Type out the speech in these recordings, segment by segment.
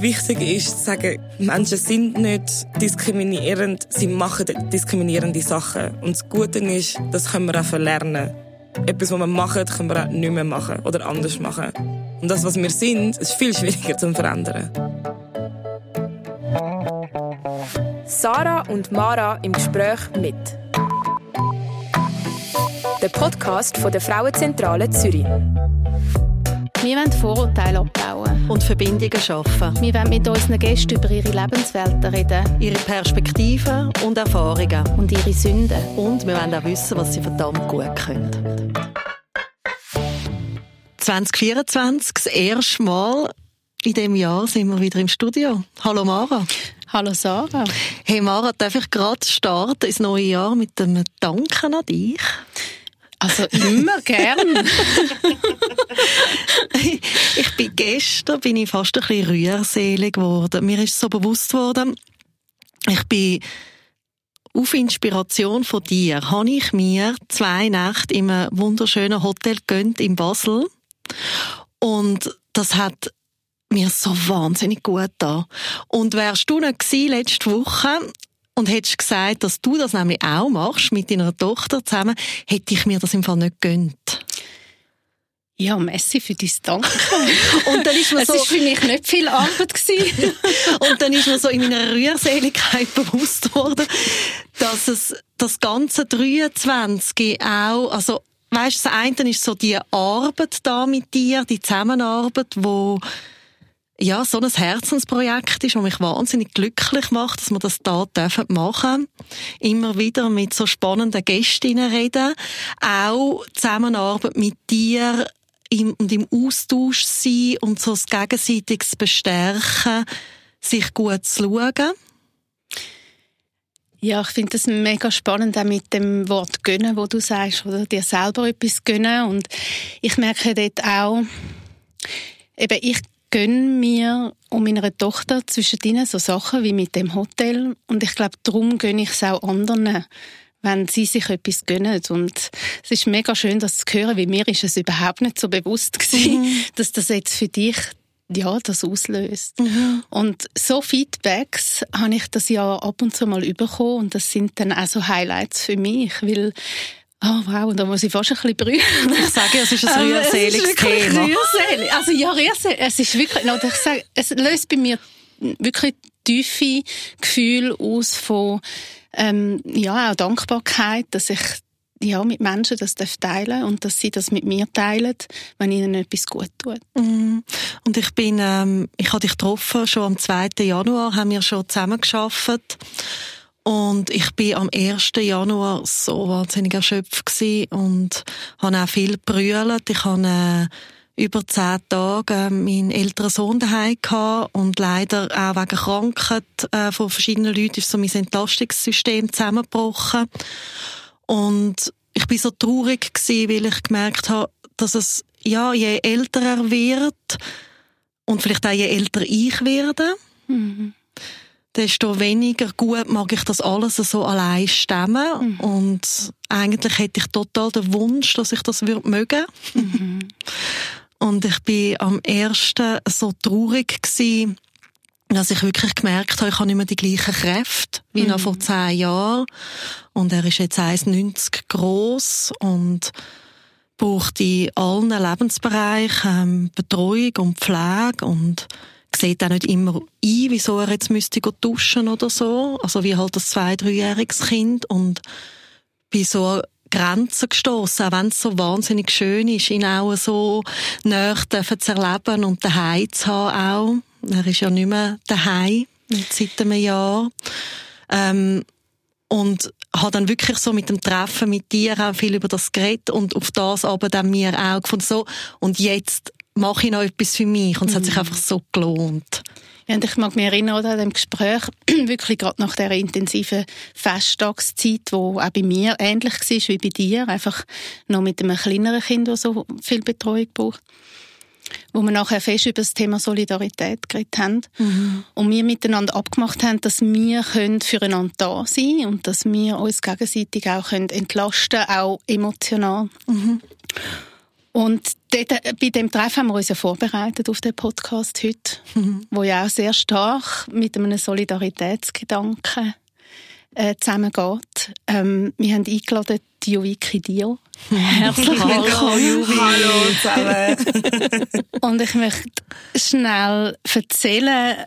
was wichtig ist, zu sagen, Menschen sind nicht diskriminierend, sie machen diskriminierende Sachen. Und das Gute ist, das können wir auch verlernen. Etwas, was wir machen, können wir auch nicht mehr machen oder anders machen. Und das, was wir sind, ist viel schwieriger zu verändern. Sarah und Mara im Gespräch mit. Der Podcast von der Frauenzentrale Zürich. Wir wollen Vorurteile abbauen. Und Verbindungen schaffen. Wir wollen mit unseren Gästen über ihre Lebenswelten reden. Ihre Perspektiven und Erfahrungen. Und ihre Sünden. Und wir wollen auch wissen, was sie verdammt gut können. 2024, das erste Mal in diesem Jahr sind wir wieder im Studio. Hallo Mara. Hallo Sarah. Hey Mara, darf ich gerade starten ins neue Jahr mit einem Danken an dich? Also immer gern. ich bin gestern bin ich fast ein bisschen rührselig geworden. Mir ist so bewusst geworden, ich bin auf Inspiration von dir habe ich mir zwei Nächte in einem wunderschönen Hotel gönnt in Basel und das hat mir so wahnsinnig gut da. Und wärst du nicht gewesen, letzte Woche und hättest gesagt, dass du das nämlich auch machst mit deiner Tochter zusammen, hätte ich mir das im Fall nicht gönnt. Ja, Messi für dein Danke. und dann ist mir es so, ist für mich nicht viel Arbeit gewesen. und dann ist mir so in meiner Rührseligkeit bewusst worden, dass es das ganze 23 auch, also weißt, du, das eine ist so die Arbeit da mit dir, die Zusammenarbeit, wo ja, so ein Herzensprojekt ist, das mich wahnsinnig glücklich macht, dass wir das da dürfen machen. Immer wieder mit so spannenden Gästinnen reden. Auch Zusammenarbeit mit dir und im Austausch sein und so das gegenseitiges Bestärken, sich gut zu schauen. Ja, ich finde das mega spannend, auch mit dem Wort gönnen, wo du sagst, oder dir selber etwas gönnen. Und ich merke dort auch, eben, ich gönne mir und meiner Tochter zwischendrin so Sachen wie mit dem Hotel. Und ich glaube, darum gönne ich es auch anderen, wenn sie sich etwas gönnen. Und es ist mega schön, das zu hören, weil mir ist es überhaupt nicht so bewusst gewesen, mhm. dass das jetzt für dich ja, das auslöst. Mhm. Und so Feedbacks habe ich das ja ab und zu mal bekommen und das sind dann auch so Highlights für mich, weil Oh wow, da muss ich fast ein bisschen brüllen. Ich sage, es ist ein rührseliges Thema. Rührselig. Also ja, rührselig. Es ist wirklich, no, ich sage, es löst bei mir wirklich tiefe Gefühle aus von ähm, ja auch Dankbarkeit, dass ich ja, mit Menschen das teilen und dass sie das mit mir teilen, wenn ihnen etwas gut tut. Mm. Und ich bin, ähm, ich habe dich getroffen, schon am 2. Januar haben wir schon zusammen geschafft. Und ich bin am 1. Januar so wahnsinnig erschöpft und habe auch viel brüllt. Ich habe äh, über zehn Tage äh, meinen älteren Sohn daheim gehabt und leider auch wegen Krankheit äh, von verschiedenen Leuten ist so mein Entlastungssystem zusammengebrochen. Und ich bin so traurig weil ich gemerkt habe, dass es ja je älter er wird und vielleicht auch je älter ich werde. Mhm desto weniger gut mag ich das alles so allein stemmen. Mhm. Und eigentlich hätte ich total den Wunsch, dass ich das würde mögen. Mhm. Und ich bin am ersten so traurig gewesen, dass ich wirklich gemerkt habe, ich habe nicht mehr die gleichen Kräfte wie mhm. noch vor zehn Jahren. Und er ist jetzt 1,90 groß und braucht in allen Lebensbereichen ähm, Betreuung und Pflege und sieht auch nicht immer ein, wieso er jetzt müsste duschen oder so. Also wie halt das zwei-, dreijähriges Kind und bei so Grenzen gestoßen, auch wenn es so wahnsinnig schön ist, ihn auch so näher zu erleben und daheim zu haben auch. Er ist ja nicht mehr daheim, seit einem Jahr. Ähm, und habe dann wirklich so mit dem Treffen mit dir auch viel über das geredet und auf das aber dann mir auch gefunden, so, und jetzt mache ich noch etwas für mich. Und es mhm. hat sich mhm. einfach so gelohnt. Ja, und ich mag mich erinnern an dem Gespräch, wirklich gerade nach der intensiven Festtagszeit, wo auch bei mir ähnlich war wie bei dir, einfach noch mit einem kleineren Kind, das so viel Betreuung braucht wo wir nachher fest über das Thema Solidarität geredet haben mhm. und wir miteinander abgemacht haben, dass wir füreinander da sein können und dass wir uns gegenseitig auch entlasten können, auch emotional. Mhm. Und dort, äh, bei dem Treffen haben wir uns ja vorbereitet auf den Podcast heute, mhm. wo ja auch sehr stark mit einem Solidaritätsgedanken äh, zusammengeht. Ähm, wir haben eingeladen die Juviki Dio. Herzlich willkommen, Juvi. Hallo zusammen. Und ich möchte schnell erzählen,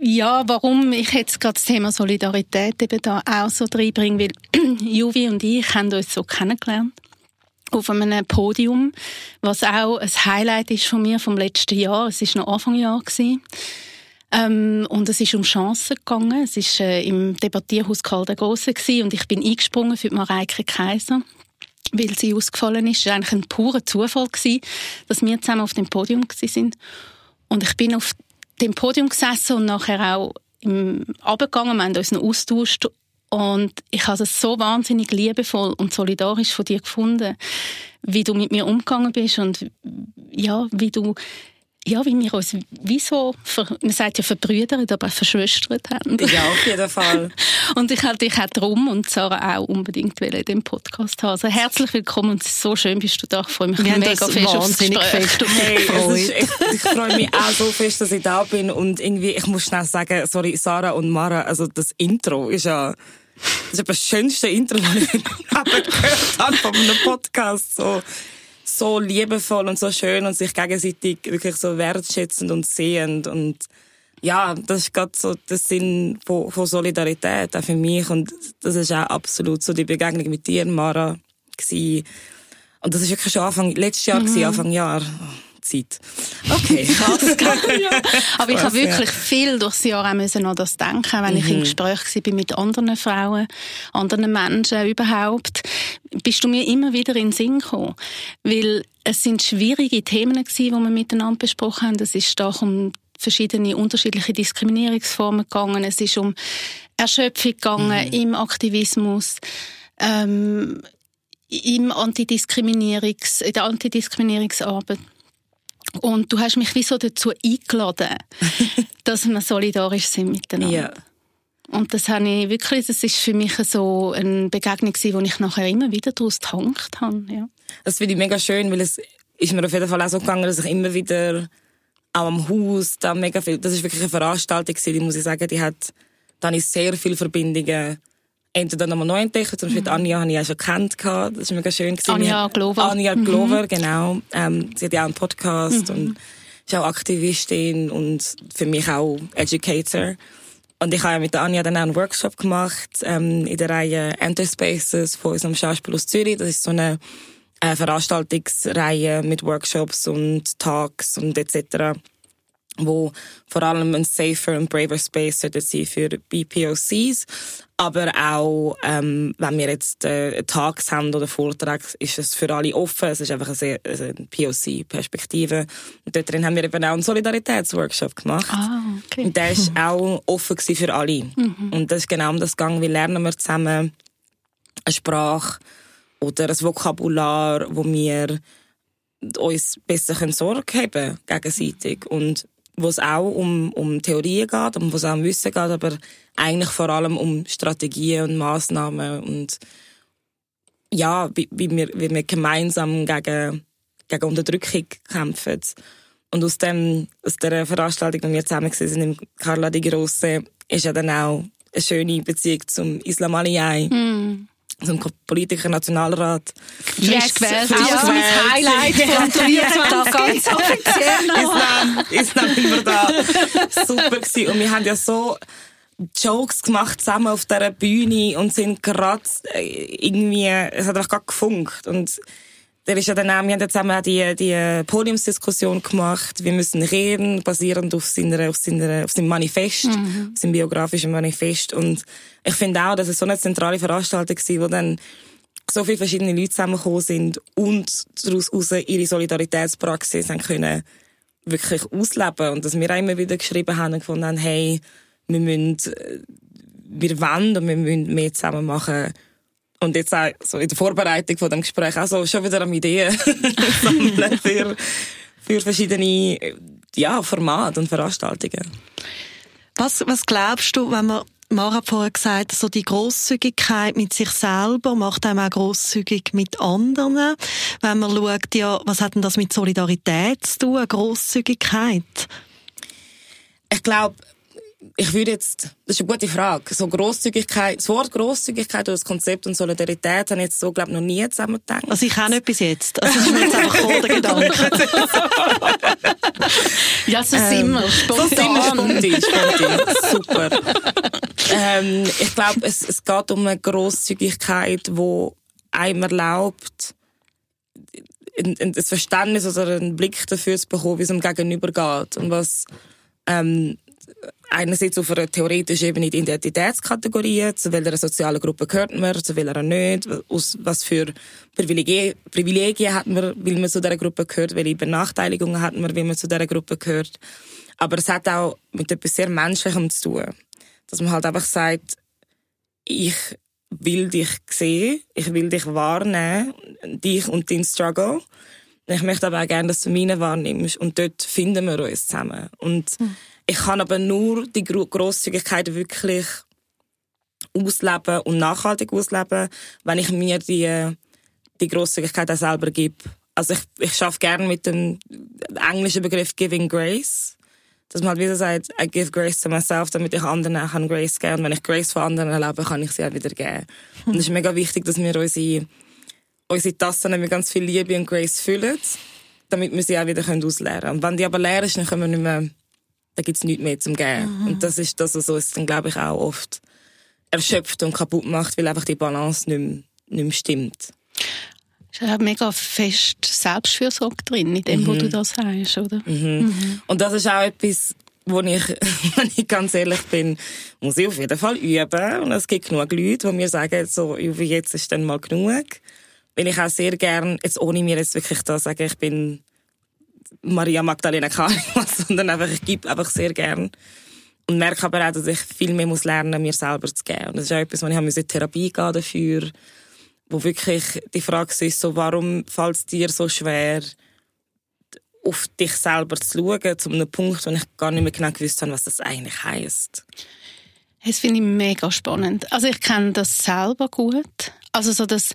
ja, warum ich jetzt gerade das Thema Solidarität eben da auch so reinbringe, weil Juvi und ich haben uns so kennengelernt auf einem Podium, was auch ein Highlight ist von mir vom letzten Jahr. Es ist noch Anfang Jahr gewesen. Ähm, und es ist um Chancen gegangen. Es ist äh, im Debattierhaus Karl der Grosse gewesen, und ich bin eingesprungen für Mareike Kaiser, weil sie ausgefallen ist. Es war eigentlich ein purer Zufall gewesen, dass wir zusammen auf dem Podium gewesen sind. Und ich bin auf dem Podium gesessen und nachher auch im Abgegangen. Wir haben uns noch austauscht und ich habe es so wahnsinnig liebevoll und solidarisch von dir gefunden, wie du mit mir umgegangen bist und ja, wie du ja, wie wir uns wie so, man sagt ja verbrüdert, aber verschwestert haben. Ja, auf jeden Fall. und ich hatte dich auch drum und Sarah auch unbedingt in dem Podcast haben. Also herzlich willkommen und so schön bist du da. Ich freue mich wir mega fest aufs Gespräch. Fest hey, ist, ich, ich freue mich auch so fest, dass ich da bin und irgendwie, ich muss schnell sagen, sorry, Sarah und Mara, also das Intro ist ja das ist das schönste Intro, das ich gehört habe von einem Podcast. So, so liebevoll und so schön und sich gegenseitig wirklich so wertschätzend und sehend und ja, das ist gerade so der Sinn von, von Solidarität auch für mich und das ist auch absolut so die Begegnung mit dir, Mara, gewesen. Und das ist wirklich schon Anfang, letztes Jahr mhm. gewesen, Anfang Jahr. Zeit. Okay. Krass, ja. Aber ich habe wirklich viel durchs Jahr auch müssen an das denken, wenn mhm. ich im mhm. Gespräch war mit anderen Frauen, anderen Menschen überhaupt, bist du mir immer wieder in den Sinn gekommen. Weil es sind schwierige Themen gewesen, die wir miteinander besprochen haben. Es ist stark um verschiedene unterschiedliche Diskriminierungsformen gegangen. Es ist um Erschöpfung gegangen mhm. im Aktivismus. Ähm, im Antidiskriminierungs, in der Antidiskriminierungsarbeit. Und du hast mich wie so dazu eingeladen, dass wir solidarisch sind miteinander. Ja. Und das habe ich wirklich, das ist für mich so eine Begegnung gewesen, wo ich nachher immer wieder daraus getankt habe. Ja. Das finde ich mega schön, weil es ist mir auf jeden Fall auch so gegangen, dass ich immer wieder auch am Haus da mega viel, das ist wirklich eine Veranstaltung gewesen, die muss ich sagen, die hat, da habe ich sehr viele Verbindungen entweder nochmal neu entdeckt, zum Beispiel mhm. Anja habe ich ja schon kennt, das ist mega schön gewesen. Anja Glover. Anja mhm. Glover, genau. Ähm, sie hat ja auch einen Podcast mhm. und ist auch Aktivistin und für mich auch Educator. Und ich habe ja mit der Anja dann auch einen Workshop gemacht ähm, in der Reihe Enter Spaces von unserem Schauspiel aus Zürich. Das ist so eine äh, Veranstaltungsreihe mit Workshops und Talks und etc wo vor allem ein safer und braver Space sollte sein für BPOCs. Aber auch, ähm, wenn wir jetzt äh, Tags haben oder Vorträge, ist es für alle offen. Es ist einfach eine, sehr, eine POC-Perspektive. Und dort drin haben wir eben auch einen Solidaritätsworkshop gemacht. Ah, okay. Und der ist mhm. auch offen für alle. Mhm. Und das ist genau um das Gang. Wie lernen wir zusammen eine Sprache oder ein Vokabular, wo wir uns besser Sorge haben können, gegenseitig. Und wo es auch um, um Theorien geht, um wo es auch um Wissen geht, aber eigentlich vor allem um Strategien und Maßnahmen und ja, wie, wie, wir, wie wir gemeinsam gegen, gegen Unterdrückung kämpfen. Und aus, dem, aus der Veranstaltung, die wir zusammen waren, im Carla di Grosse, ist ja dann auch eine schöne Beziehung zum Islam Aliyai. Mm zum Politiker Nationalrat. Yes, gewählt. Ja, auch mein Highlight von 23 ganz offiziell Islam, Islam immer da. Super gewesen. Und wir haben ja so Jokes gemacht zusammen auf dieser Bühne und sind gerade äh, irgendwie, es hat einfach gerade gefunkt. Und der ist ja dann auch, wir haben ja zusammen auch die, die Podiumsdiskussion gemacht. Wir müssen reden, basierend auf seiner, auf seiner, auf seinem Manifest, mhm. auf seinem biografischen Manifest. Und ich finde auch, dass es so eine zentrale Veranstaltung war, wo dann so viele verschiedene Leute zusammengekommen sind und daraus ihre Solidaritätspraxis haben können wirklich ausleben. Und dass wir auch immer wieder geschrieben haben und gefunden haben, hey, wir müssen, äh, wir wollen und wir müssen mehr zusammen machen und jetzt auch so in der Vorbereitung von dem Gespräch auch so schon wieder am Ideen sammeln für, für verschiedene ja, Formate und Veranstaltungen. Was, was glaubst du, wenn man Mara hat vorher gesagt, so die Grosszügigkeit mit sich selber macht einem auch grosszügig mit anderen. Wenn man schaut, ja, was hat denn das mit Solidarität zu tun, Grosszügigkeit? Ich glaube, ich würde jetzt, das ist eine gute Frage. So Grosszügigkeit, das Wort Grosszügigkeit oder das Konzept und Solidarität habe ich jetzt so, glaube ich, noch nie zusammen gedacht. Also ich auch nicht bis jetzt. Also das ist mir jetzt einfach gekommen, der Gedanke. ja, so ähm, sind wir. Spontan. So sind wir spontan, spontan. Super. ähm, ich glaube, es, es geht um eine Grosszügigkeit, die einem erlaubt, ein, ein Verständnis oder einen Blick dafür zu bekommen, wie es um Gegenüber geht und was ähm, einerseits auf einer theoretischen Ebene die Identitätskategorien, zu welcher sozialen Gruppe gehört man, zu welcher nicht, aus was für Privilegien, Privilegien hat man, weil man zu dieser Gruppe gehört, welche Benachteiligungen hat man, weil man zu dieser Gruppe gehört. Aber es hat auch mit etwas sehr Menschlichem zu tun. Dass man halt einfach sagt, ich will dich sehen, ich will dich wahrnehmen, dich und deinen Struggle. Ich möchte aber auch gerne, dass du meine wahrnimmst. Und dort finden wir uns zusammen. Und mhm ich kann aber nur die Grosszügigkeit wirklich ausleben und nachhaltig ausleben, wenn ich mir die, die Grosszügigkeit auch selber gebe. Also ich, ich schaffe gerne mit dem englischen Begriff Giving Grace. Dass man halt wieder sagt, I give grace to myself, damit ich anderen auch Grace geben kann. Und wenn ich Grace von anderen erlebe, kann ich sie auch wieder geben. Und es ist mega wichtig, dass wir unsere, unsere Tassen mit ganz viel Liebe und Grace füllen, damit wir sie auch wieder ausleeren können. Und wenn die aber leer ist, dann können wir nicht mehr da gibt's nichts mehr zum Geben. Mhm. Und das ist das, was uns dann, glaube ich, auch oft erschöpft und kaputt macht, weil einfach die Balance nicht mehr, nicht mehr stimmt. Es ist mega fest Selbstfürsorge drin, in dem, mhm. wo du das sagst, oder? Mhm. Mhm. Und das ist auch etwas, wo ich, wenn ich ganz ehrlich bin, muss ich auf jeden Fall üben. Und es gibt genug Leute, die mir sagen, so, jetzt ist dann mal genug. Weil ich auch sehr gern, jetzt ohne mir jetzt wirklich da sagen, ich bin Maria Magdalena Karima, sondern einfach, ich gebe einfach sehr gern. Und merke aber auch, dass ich viel mehr muss lernen, mir selber zu geben. Und das ist auch etwas, wo ich in Therapie gehen dafür, wo wirklich die Frage ist, so, warum fällt es dir so schwer, auf dich selber zu schauen, zu einem Punkt, wo ich gar nicht mehr genau gewusst habe, was das eigentlich heisst. Das finde ich mega spannend. Also ich kenne das selber gut. Also so das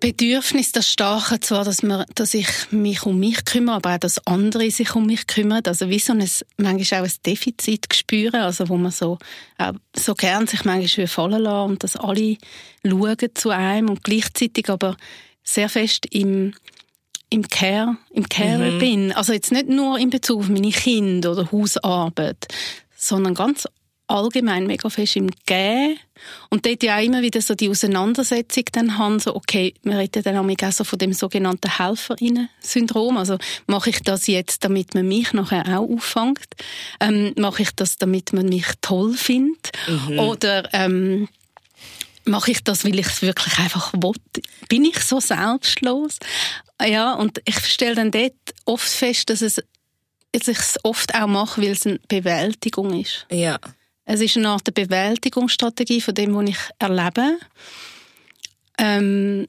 Bedürfnis, das Starke zwar, dass, man, dass ich mich um mich kümmere, aber auch, dass andere sich um mich kümmern. Also wie so ein, manchmal auch ein Defizit spüren, also wo man so, auch so gern sich manchmal fallen lassen und dass alle schauen zu einem und gleichzeitig aber sehr fest im, im Care, im Care mhm. bin. Also jetzt nicht nur in Bezug auf meine Kinder oder Hausarbeit, sondern ganz allgemein mega fest im Gehen. Und dort ja auch immer wieder so die Auseinandersetzung dann haben, so, okay, wir reden dann auch so von dem sogenannten Helferinnen-Syndrom. Also, mache ich das jetzt, damit man mich nachher auch auffängt? Ähm, mache ich das, damit man mich toll findet? Mhm. Oder, ähm, mache ich das, weil ich es wirklich einfach will? Bin ich so selbstlos? Ja, und ich stelle dann dort oft fest, dass es dass ich es oft auch mache, weil es eine Bewältigung ist. Ja. Es ist eine Art Bewältigungsstrategie von dem, was ich erlebe. Ähm,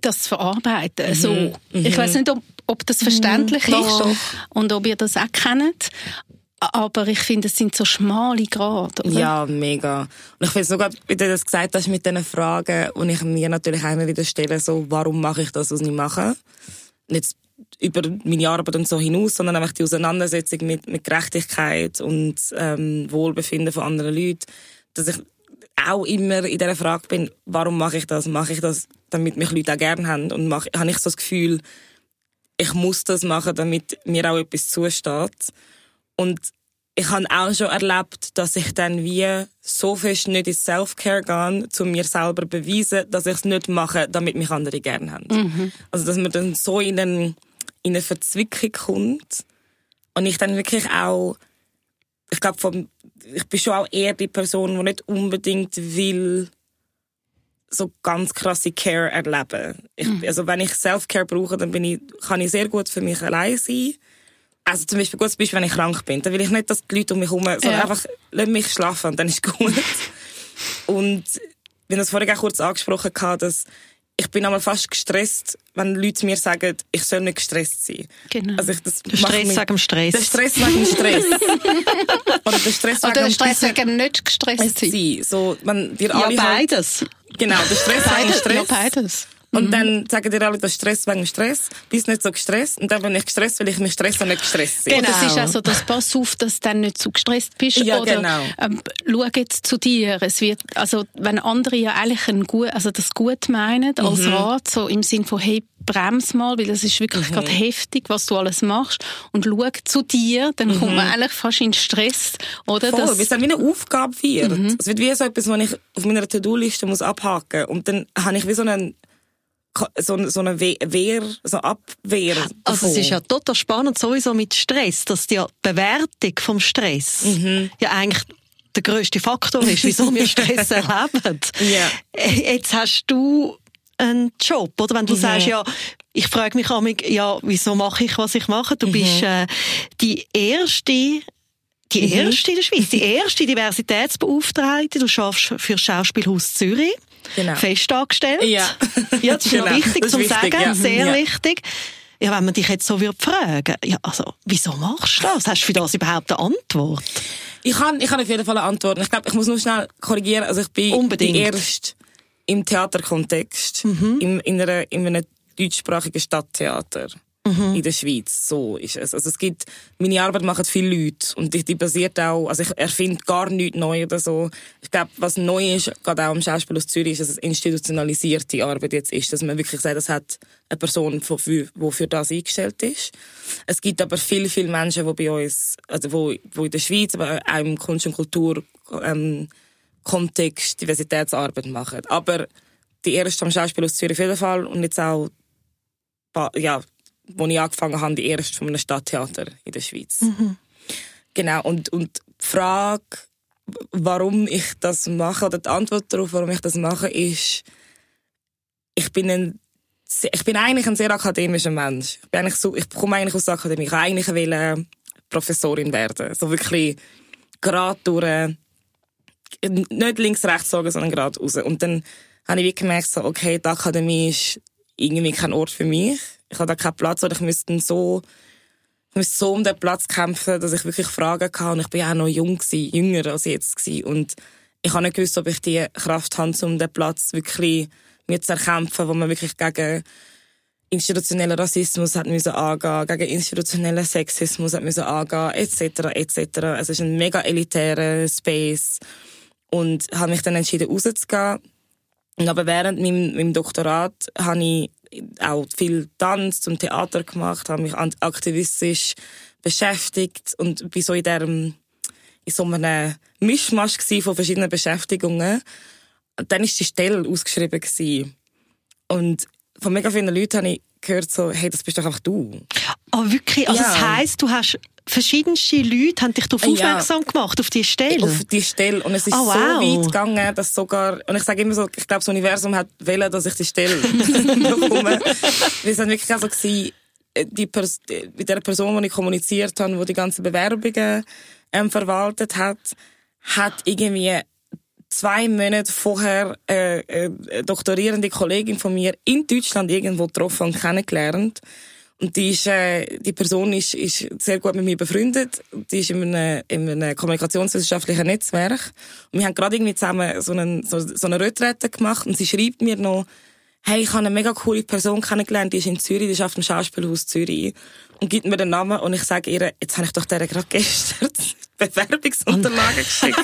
das zu verarbeiten. Mhm. So, mhm. ich weiß nicht, ob, ob das verständlich mhm. ist und ob ihr das auch kennt. Aber ich finde, es sind so schmale Grade, oder? Ja, mega. Und ich finde es sogar, wie du das gesagt hast mit diesen Fragen, und ich mir natürlich immer wieder stelle, so, warum mache ich das, was ich mache? Und jetzt über meine Arbeit und so hinaus, sondern einfach die Auseinandersetzung mit, mit Gerechtigkeit und ähm, Wohlbefinden von anderen Leuten, dass ich auch immer in dieser Frage bin, warum mache ich das? Mache ich das, damit mich Leute auch gerne haben? Und mache, habe ich so das Gefühl, ich muss das machen, damit mir auch etwas zusteht. Und ich habe auch schon erlebt, dass ich dann wie so fest nicht ins Self-Care gehe, zu mir selber beweisen, dass ich es nicht mache, damit mich andere gerne haben. Mhm. Also, dass man dann so in einen in eine Verzwickung kommt und ich dann wirklich auch, ich glaube, ich bin schon auch eher die Person, die nicht unbedingt will, so ganz krasse Care erleben. Ich, mhm. Also wenn ich Self-Care brauche, dann bin ich, kann ich sehr gut für mich allein sein. Also zum Beispiel, gutes Beispiel, wenn ich krank bin, dann will ich nicht, dass die Leute um mich herum, sondern ja. einfach, lass mich schlafen und dann ist gut. und, wir haben das vorhin auch kurz angesprochen, dass ich bin einmal fast gestresst, wenn Leute mir sagen, ich soll nicht gestresst sein. Genau. Also ich, das Der Stress wegen dem Stress. Der Stress wegen dem Stress. Oder der Stress Oder wegen Stress wegen nicht gestresst sein. sein. So, wenn dir ja, alle halt, beides. genau, der Stress wegen Stress. ja, beides. Und dann sagen dir alle, das Stress wegen Stress. Bist nicht so gestresst. Und dann bin ich gestresst, weil ich mich stress und nicht gestresst bin. Genau. Das ist also das Pass auf, dass du dann nicht zu gestresst bist. Ja, oder genau. ähm, schau jetzt zu dir. Es wird, also, wenn andere ja eigentlich ein gut, also das gut meinen, als Mhm. Rat, so im Sinn von, hey, brems mal, weil das ist wirklich Mhm. gerade heftig, was du alles machst. Und schau zu dir, dann kommt man eigentlich fast in Stress, oder? Mhm. Voll, Das- weil es dann wie eine Aufgabe wird. Mhm. Es wird wie so etwas, was ich auf meiner To-Do-Liste muss abhaken muss. Und dann habe ich wie so einen so, eine- so eine We- Wehr, so Abwehr. Also es davon. ist ja total spannend, sowieso mit Stress, dass die Bewertung vom Stress Mhm. ja eigentlich der grösste Faktor ist, wieso wir Stress erleben. Ja. Äh, Jetzt hast du einen Job, oder? Wenn du Mhm. sagst, ja, ich frage mich amig, ja, wieso mache ich, was ich mache? Mhm. Du bist äh, die erste die Mhm. erste in der Schweiz, die erste Diversitätsbeauftragte. Du schaffst für das Schauspielhaus Zürich. Genau. Fest angestellt. Ja. Ja, das ist Genau. noch wichtig Das zu wichtig, sagen. ja. Sehr Ja. wichtig. Ja, wenn man dich jetzt so würde fragen, ja, also, wieso machst du das? Hast du für das überhaupt eine Antwort? Ich kann, ich kann auf jeden Fall eine Antwort. Ich glaube, ich muss nur schnell korrigieren. Also ich bin Unbedingt. die erste im Theaterkontext, Mhm. im, in, einer, in einem deutschsprachigen Stadttheater Mhm. in der Schweiz. So ist es. Also es gibt, meine Arbeit machen viele Leute und die, die basiert auch, also ich erfinde gar nichts neu oder so. Ich glaube, was neu ist, gerade auch im Schauspiel aus Zürich, ist, dass es institutionalisierte Arbeit jetzt ist, dass man wirklich sagt, das hat eine Person, die für, das eingestellt ist. Es gibt aber viele, viele Menschen, die bei uns, also wo, wo in der Schweiz, aber auch im Kunst- und Kultur, ähm, Kontext Diversitätsarbeit machen. Aber die erste am Schauspiel aus Zürich auf jeden Fall und jetzt auch, ja, wo ich angefangen habe, die erste von einem Stadttheater in der Schweiz. Genau, und, und die Frage, warum ich das mache, oder die Antwort darauf, warum ich das mache, ist, ich bin ein ich bin eigentlich ein sehr akademischer Mensch. Ich, bin eigentlich so, ich komme eigentlich aus der Akademie. Ich wollte eigentlich Professorin werden. So wirklich gerade durch, nicht links, rechts sagen, sondern gerade raus. Und dann habe ich wie gemerkt, so, okay, die Akademie ist irgendwie kein Ort für mich. Ich habe da keinen Platz, oder ich müsste so, ich müsste so um den Platz kämpfen, dass ich wirklich Fragen kann. Und ich ja auch noch jung gewesen, jünger als jetzt gewesen. Und ich habe nicht gewusst, ob ich die Kraft habe, um den Platz wirklich mir zu erkämpfen, wo man wirklich gegen institutionellen Rassismus hat müssen angehen, gegen institutionellen Sexismus hat müssen angehen, etc., etc. Es ist ein mega elitärer Space und habe mich dann entschieden, rauszugehen. Aber während meinem, meinem Doktorat habe ich auch viel Tanz und Theater gemacht, habe mich aktivistisch beschäftigt und bin so in diesem in so einem Mischmasch von verschiedenen Beschäftigungen. Und dann ist die Stelle ausgeschrieben gsi. Und von mega vielen Leuten habe ich gehört so, hey, das bist doch einfach du. Ah, wirklich? Also, Ja. das heisst, du hast verschiedenste Leute haben dich darauf Ja. aufmerksam gemacht, auf die Stelle? Auf die Stelle. Und es ist Oh, so wow. weit gegangen, dass sogar, und ich sage immer so, ich glaube, das Universum hat wollen, dass ich die Stelle bekomme. Wir sind wirklich auch so gewesen, äh, die Pers äh, mit der Person, die ich kommuniziert habe, die die ganzen Bewerbungen ähm, verwaltet hat, hat irgendwie zwei Monate vorher äh, äh, eine doktorierende Kollegin von mir in Deutschland irgendwo getroffen und kennengelernt. Und die, ist, äh, die Person ist, ist sehr gut mit mir befreundet. Die ist in einem, in einem kommunikationswissenschaftlichen Netzwerk. Und wir haben gerade irgendwie zusammen so, einen, so, so eine Retrette gemacht. Und sie schreibt mir noch, hey, ich habe eine mega coole Person kennengelernt, die ist in Zürich, die ist auf dem Schauspielhaus Zürich. Und gibt mir den Namen und ich sage ihr, jetzt habe ich doch der gerade gestern Bewerbungsunterlagen geschickt.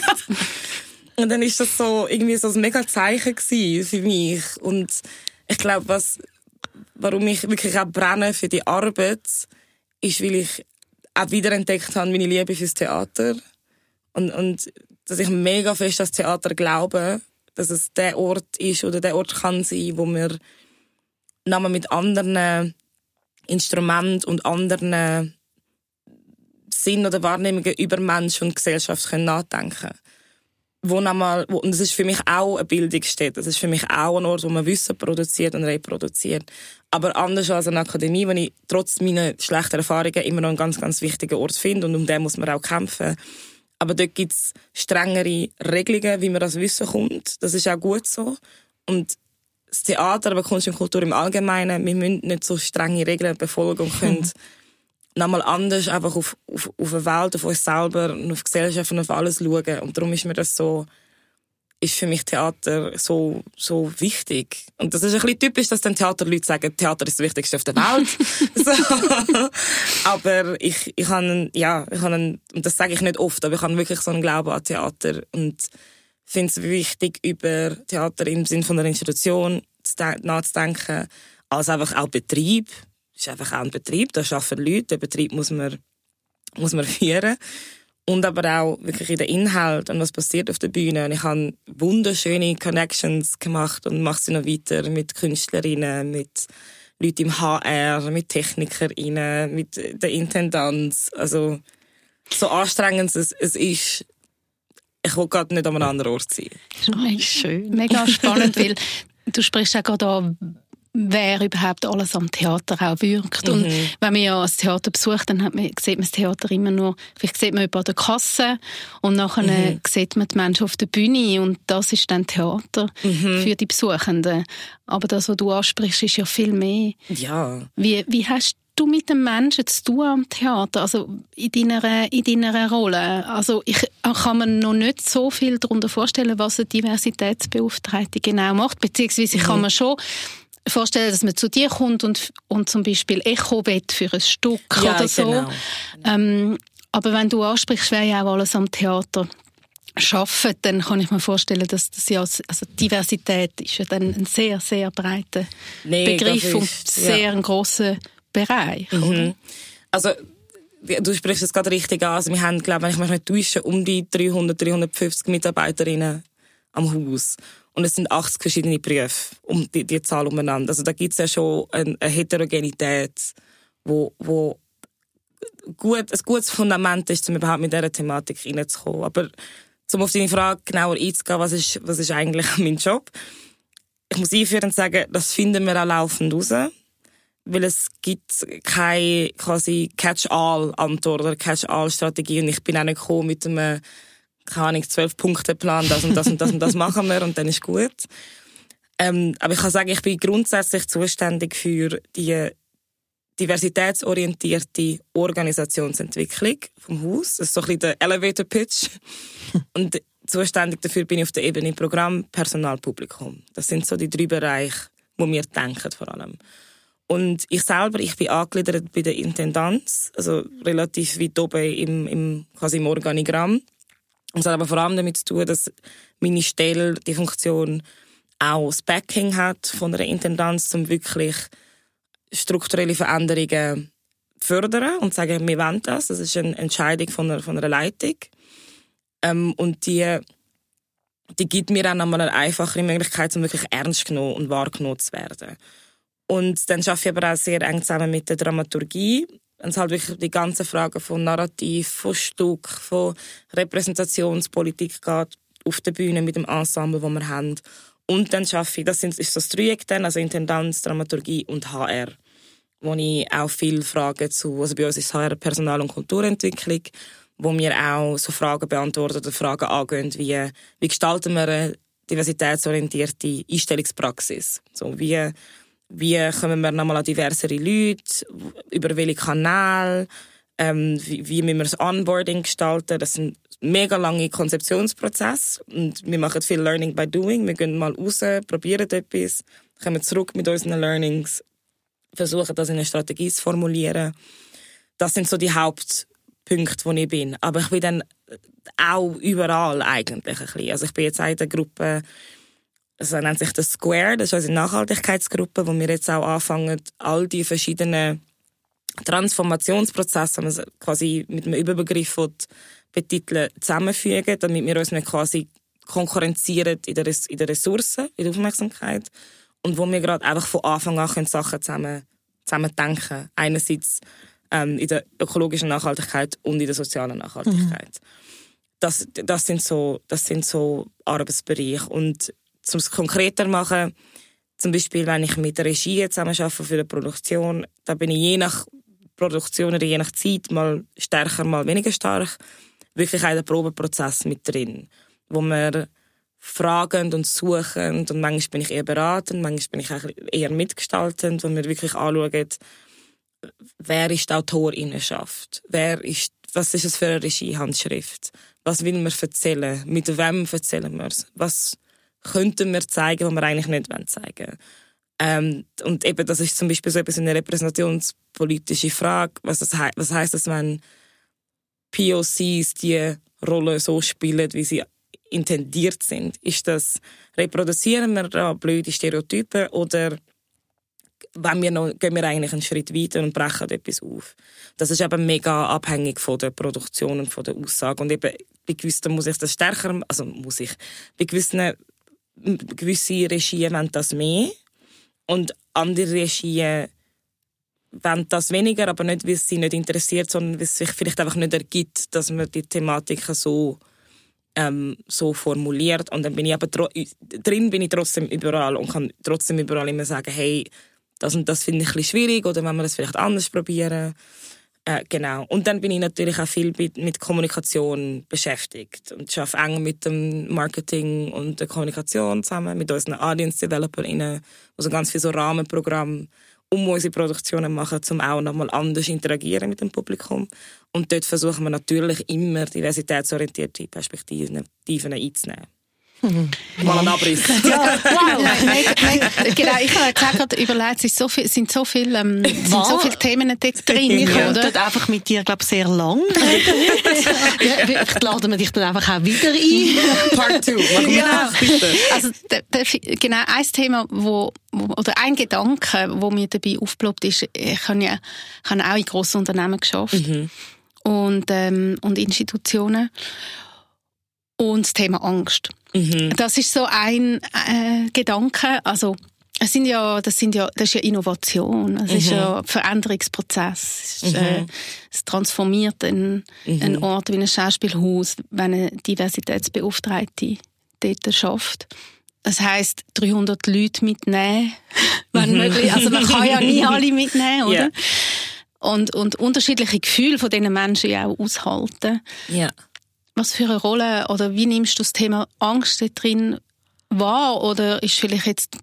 Und dann ist das so irgendwie so ein mega Zeichen gewesen für mich. Und ich glaube, was, warum ich wirklich auch brenne für die Arbeit, ist, weil ich auch wiederentdeckt habe, meine Liebe fürs Theater. Und, und dass ich mega fest das Theater glaube, dass es der Ort ist oder der Ort kann sein, wo wir nochmal mit anderen Instrumenten und anderen Sinn oder Wahrnehmungen über Mensch und Gesellschaft können nachdenken wo nochmal, wo, und das ist für mich auch eine Bildungsstätte. Das ist für mich auch ein Ort, wo man Wissen produziert und reproduziert. Aber anders als eine Akademie, wenn ich trotz meiner schlechten Erfahrungen immer noch einen ganz, ganz wichtigen Ort finde und um den muss man auch kämpfen. Aber dort gibt's strengere Regelungen, wie man das Wissen kommt. Das ist auch gut so. Und das Theater, aber Kunst und Kultur im Allgemeinen, wir müssen nicht so strenge Regeln befolgen und können nochmal anders einfach auf, auf, auf eine Welt, auf uns selber und auf die Gesellschaft und auf alles schauen. Und darum ist mir das so, ist für mich Theater so, so wichtig. Und das ist ein bisschen typisch, dass dann Theaterleute sagen, Theater ist das Wichtigste auf der Welt. so. Aber ich, ich habe, ja, ich habe, und das sage ich nicht oft, aber ich habe wirklich so einen Glauben an Theater und finde es wichtig, über Theater im Sinne von einer Institution nachzudenken, als einfach auch Betrieb. Ist einfach auch ein Betrieb, da arbeiten Leute, den Betrieb muss man, muss man führen und aber auch wirklich in den Inhalt und was passiert auf der Bühne. Und ich habe wunderschöne Connections gemacht und mache sie noch weiter mit Künstlerinnen, mit Leuten im HR, mit Technikerinnen, mit der Intendanz. Also so anstrengend es, es ist, ich will gerade nicht an einem anderen Ort sein. Mega schön. Mega spannend, weil du sprichst ja gerade wer überhaupt alles am Theater auch wirkt. Mhm. Und wenn man ja das Theater besucht, dann hat man, sieht man das Theater immer nur, vielleicht sieht man über der Kasse und nachher mhm. sieht man die Menschen auf der Bühne und das ist dann Theater mhm. für die Besuchenden. Aber das, was du ansprichst, ist ja viel mehr. Ja. Wie, wie hast du mit den Menschen zu tun am Theater, also in deiner, in deiner Rolle? Also ich kann mir noch nicht so viel darunter vorstellen, was eine Diversitätsbeauftragte genau macht, beziehungsweise ich kann mhm. mir schon vorstellen, dass man zu dir kommt und, und zum Beispiel Echo will für ein Stück ja, oder so. Genau. Ähm, aber wenn du ansprichst, wer ja auch alles am Theater arbeiten, dann kann ich mir vorstellen, dass das ja, also Diversität ist ja dann ein sehr, sehr breiter nee, Begriff ist, und sehr ja. ein grosser Bereich. Mhm. Also, du sprichst es gerade richtig an. Also, wir haben, glaube ich, wenn ich mich nicht täusche, um die 300, 350 Mitarbeiterinnen am Haus. Und es sind 80 verschiedene Berufe um die, die Zahl umeinander. Also da gibt es ja schon eine, eine Heterogenität, wo, wo gut, ein gutes Fundament ist, um überhaupt mit dieser Thematik reinzukommen. Aber um auf deine Frage genauer einzugehen, was ist, was ist eigentlich mein Job? Ich muss einführend sagen, das finden wir auch laufend raus. Weil es gibt keine quasi Catch-all-Antwort oder Catch-all-Strategie. Und ich bin auch nicht gekommen mit einem keine Ahnung, zwölf Punkte Plan, das und das und das und das machen wir und dann ist gut. Ähm, aber ich kann sagen, ich bin grundsätzlich zuständig für die diversitätsorientierte Organisationsentwicklung vom Haus. Das ist so ein bisschen der Elevator Pitch. und zuständig dafür bin ich auf der Ebene Programm, Personal, Publikum. Das sind so die drei Bereiche, wo wir denken vor allem. Und ich selber, ich bin angegliedert bei der Intendanz, also relativ weit oben im, im, quasi im Organigramm. Es hat aber vor allem damit zu tun, dass meine Stelle, die Funktion, auch das Backing hat von einer Intendanz, um wirklich strukturelle Veränderungen fördern und sagen, wir wollen das. Das ist eine Entscheidung von einer, von einer Leitung. Ähm, und die, die gibt mir dann einmal eine einfachere Möglichkeit, um wirklich ernst genommen und wahrgenommen zu werden. Und dann arbeite ich aber auch sehr eng zusammen mit der Dramaturgie wenn es halt wirklich die ganzen Fragen von Narrativ, von Stück, von Repräsentationspolitik geht, auf der Bühne mit dem Ensemble, das wir haben. Und dann schaffe ich, das ist das Dreieck dann, also Intendanz, Dramaturgie und HR, wo ich auch viele Fragen zu, also bei uns ist HR Personal- und Kulturentwicklung, wo wir auch so Fragen beantworten oder Fragen angehen, wie, wie gestalten wir eine diversitätsorientierte Einstellungspraxis? So, wie wie kommen wir nochmal an diversere Leute, über welche Kanäle, ähm, wie, wie müssen wir das Onboarding gestalten. Das sind mega lange Konzeptionsprozesse und wir machen viel Learning by Doing. Wir gehen mal raus, probieren etwas, kommen zurück mit unseren Learnings, versuchen das in eine Strategie zu formulieren. Das sind so die Hauptpunkte, wo ich bin. Aber ich bin dann auch überall eigentlich ein bisschen. Also ich bin jetzt auch in der Gruppe das nennt sich das Square, das ist unsere Nachhaltigkeitsgruppe, wo wir jetzt auch anfangen, all die verschiedenen Transformationsprozesse, also quasi mit einem Überbegriff betiteln, zusammenfügen, damit wir uns nicht quasi konkurrenzieren in der, in der Ressourcen, in der Aufmerksamkeit und wo wir gerade einfach von Anfang an können Sachen zusammen, zusammen denken Einerseits ähm, in der ökologischen Nachhaltigkeit und in der sozialen Nachhaltigkeit. Mhm. Das, das, sind so, das sind so Arbeitsbereiche. Und um es konkreter machen, zum Beispiel, wenn ich mit der Regie zusammen arbeite für eine Produktion, da bin ich je nach Produktion oder je nach Zeit mal stärker, mal weniger stark, wirklich auch in den Probeprozess mit drin, wo wir fragend und suchend und manchmal bin ich eher beratend, manchmal bin ich eher mitgestaltend, wo wir wirklich anschauen, wer ist die Autorinnenschaft, wer ist, was ist das für eine Regiehandschrift, was will man erzählen, mit wem erzählen wir es, was könnten wir zeigen, was wir eigentlich nicht zeigen wollen. Ähm, und eben, das ist zum Beispiel so etwas eine repräsentationspolitische Frage. Was, das he was heißt das, wenn POCs die Rolle so spielen, wie sie intendiert sind? Ist das, reproduzieren wir da blöde Stereotypen oder wenn wir noch, gehen wir eigentlich einen Schritt weiter und brechen etwas auf? Das ist eben mega abhängig von der Produktion und von der Aussage. Und eben, bei gewissen muss ich das stärker, also muss ich, bei gewissen, gewisse Regien wollen das mehr und andere Regien wollen das weniger, aber nicht, weil sie nicht interessiert, sondern weil es sich vielleicht einfach nicht ergibt, dass man die Thematiken so, ähm, so formuliert. Und dann bin ich aber drin bin ich trotzdem überall und kann trotzdem überall immer sagen, hey, das und das finde ich ein bisschen schwierig oder wenn wir das vielleicht anders probieren. Äh, genau. Und dann bin ich natürlich auch viel mit, Kommunikation beschäftigt und arbeite eng mit dem Marketing und der Kommunikation zusammen, mit unseren Audience DeveloperInnen, also ganz viele so Rahmenprogramme um unsere Produktionen machen, um auch nochmal anders interagieren mit dem Publikum. Und dort versuchen wir natürlich immer diversitätsorientierte Perspektiven einzunehmen. Mal ein Abriss. Ja, wow. genau, ich habe gerade überlegt, es so viel, sind so viele, ähm, sind so viele Themen dort drin, ich oder? dort einfach mit dir, glaube sehr lang ja, Vielleicht laden wir dich dann einfach auch wieder ein. Part 2, machen wir ja. bitte. Also, genau, ein Thema, wo, oder ein Gedanke, wo mir dabei aufgeploppt ist, ich habe ja, ich habe auch in grossen Unternehmen geschafft. Mhm. Und, ähm, und Institutionen. Und das Thema Angst. Mhm. Das ist so ein äh, Gedanke. Also es sind ja, das sind ja, das ist ja Innovation. Es mhm. ist ja ein Veränderungsprozess. Es, ist, äh, mhm. es transformiert einen, mhm. einen Ort wie ein Schauspielhaus, wenn eine Diversitätsbeauftragte dort schafft. Das heißt 300 Leute mitnehmen, wenn mhm. möglich. Also man kann ja nie alle mitnehmen, oder? Yeah. Und, und unterschiedliche Gefühle von diesen Menschen ja auch aushalten. Ja. Was für eine Rolle oder wie nimmst du das Thema Angst drin wahr? Oder ist vielleicht jetzt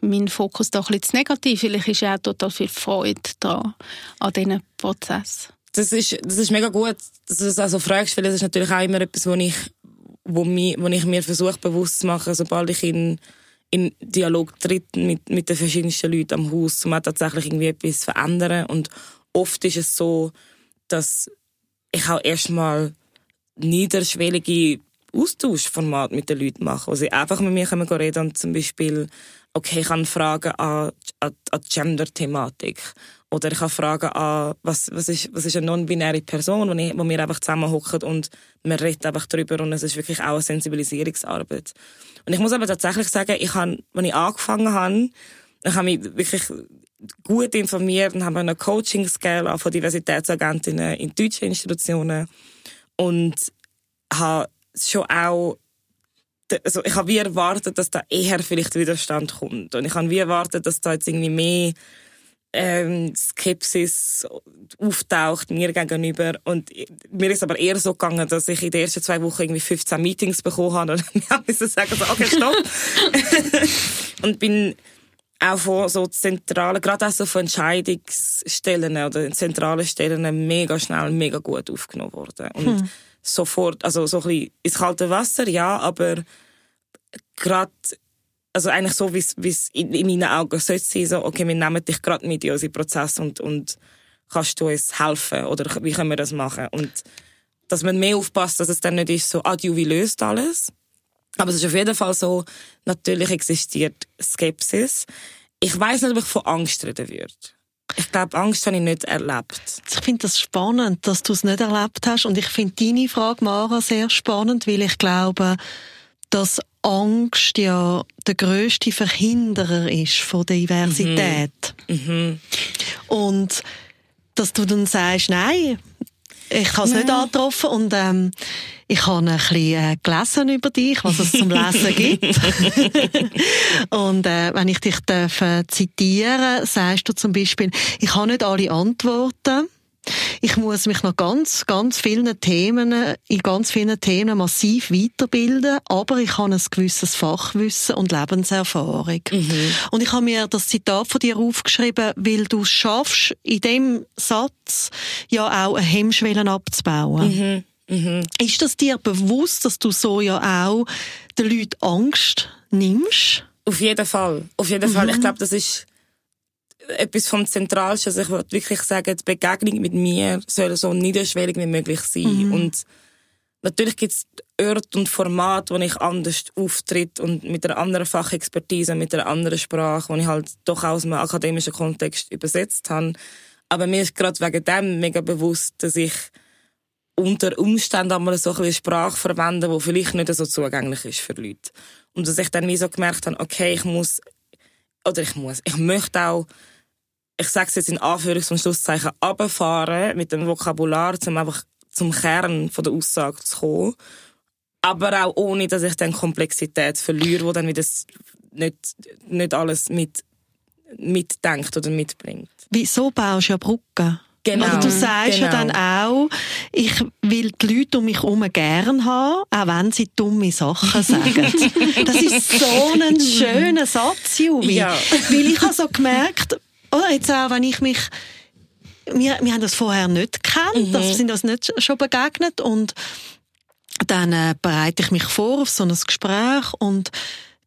mein Fokus doch ein bisschen negativ? Vielleicht ist ja auch total viel Freude da an diesem Prozess. Das ist, das ist mega gut, dass du das also fragst, weil das ist natürlich auch immer etwas, wo ich, wo mich, wo ich mir versuche bewusst zu machen, sobald ich in, in Dialog tritt mit, mit den verschiedensten Leuten am Haus, um auch tatsächlich irgendwie etwas zu verändern. Und oft ist es so, dass ich auch erstmal niederschwellige Austauschformat mit den Leuten machen, wo sie einfach mit mir reden können und zum Beispiel, okay, ich kann Fragen an, an, an Gender-Thematik oder ich kann Fragen an, was, was, ist, was ist eine non-binäre Person, wo, ich, wo wir einfach zusammenhocken und wir reden einfach darüber und es ist wirklich auch eine Sensibilisierungsarbeit. Und ich muss aber tatsächlich sagen, ich habe, als ich angefangen habe, ich habe mich wirklich gut informiert und habe eine Coaching-Scale von Diversitätsagentinnen in deutschen Institutionen und habe schon auch also ich habe wie erwartet, dass da eher vielleicht Widerstand kommt. Und ich habe wie erwartet, dass da jetzt irgendwie mehr ähm, Skepsis auftaucht mir gegenüber. Und mir ist aber eher so gegangen, dass ich in den ersten zwei Wochen irgendwie 15 Meetings bekommen habe. Und ich musste sagen, so, okay, stopp. und bin auch von so zentralen, gerade auch so von Entscheidungsstellen oder zentralen Stellen mega schnell, mega gut aufgenommen worden. Und hm sofort, also so ein bisschen ins kalte Wasser, ja, aber gerade also eigentlich so, wie es in, in meinen Augen sollte sein, so, okay, wir nehmen dich gerade mit in unseren Prozess und, und kannst du uns helfen oder wie können wir das machen? Und dass man mehr aufpasst, dass es dann nicht ist so, ah, wie löst alles. Aber es ist auf jeden Fall so, natürlich existiert Skepsis. Ich weiß nicht, ob ich von Angst reden würde. Ich glaube, Angst habe ich nicht erlebt. Ich finde das spannend, dass du es nicht erlebt hast. Und ich finde deine Frage, Mara, sehr spannend, weil ich glaube, dass Angst ja der größte Verhinderer ist von Diversität. Mhm. Mhm. Und dass du dann sagst, nein, ich habe es nicht angetroffen und ähm, ich habe ein bisschen äh, gelesen über dich, was es zum Lesen gibt. und äh, wenn ich dich darf, äh, zitieren sagst du zum Beispiel, ich habe nicht alle Antworten, Ich muss mich noch ganz, ganz vielen Themen, in ganz vielen Themen massiv weiterbilden, aber ich habe ein gewisses Fachwissen und Lebenserfahrung. Mhm. Und ich habe mir das Zitat von dir aufgeschrieben, weil du schaffst, in dem Satz ja auch eine Hemmschwelle abzubauen. Mhm. Mhm. Ist das dir bewusst, dass du so ja auch den Leuten Angst nimmst? Auf jeden Fall. Auf jeden Fall. Ich mhm. glaube, das ist etwas vom Zentralsten. Also ich würde wirklich sagen, die Begegnung mit mir soll so niederschwellig wie möglich sein. Mhm. Und natürlich gibt es Orte und Formate, wo ich anders auftritt und mit einer anderen Fachexpertise, mit einer anderen Sprache, wo ich halt doch aus einem akademischen Kontext übersetzt habe. Aber mir ist gerade wegen dem mega bewusst, dass ich unter Umständen einmal so eine Sprache verwende, die vielleicht nicht so zugänglich ist für Leute. Und dass ich dann wie so gemerkt habe, okay, ich muss, oder ich muss, ich möchte auch ich sage es jetzt in Anführungs- und Schlusszeichen, runterfahren mit dem Vokabular, um einfach zum Kern von der Aussage zu kommen. Aber auch ohne, dass ich dann Komplexität verliere, wo dann wieder nicht, nicht alles mit, mitdenkt oder mitbringt. Wieso baust du ja Brücken? Genau. Also du sagst genau. ja dann auch, ich will die Leute um mich herum gern haben, auch wenn sie dumme Sachen sagen. das ist so ein schöner Satz, Juvi. Ja. Weil ich habe so gemerkt, oder jetzt auch, wenn ich mich wir, wir haben das vorher nicht gekannt, mhm. das sind uns nicht schon begegnet und dann äh, bereite ich mich vor auf so ein Gespräch und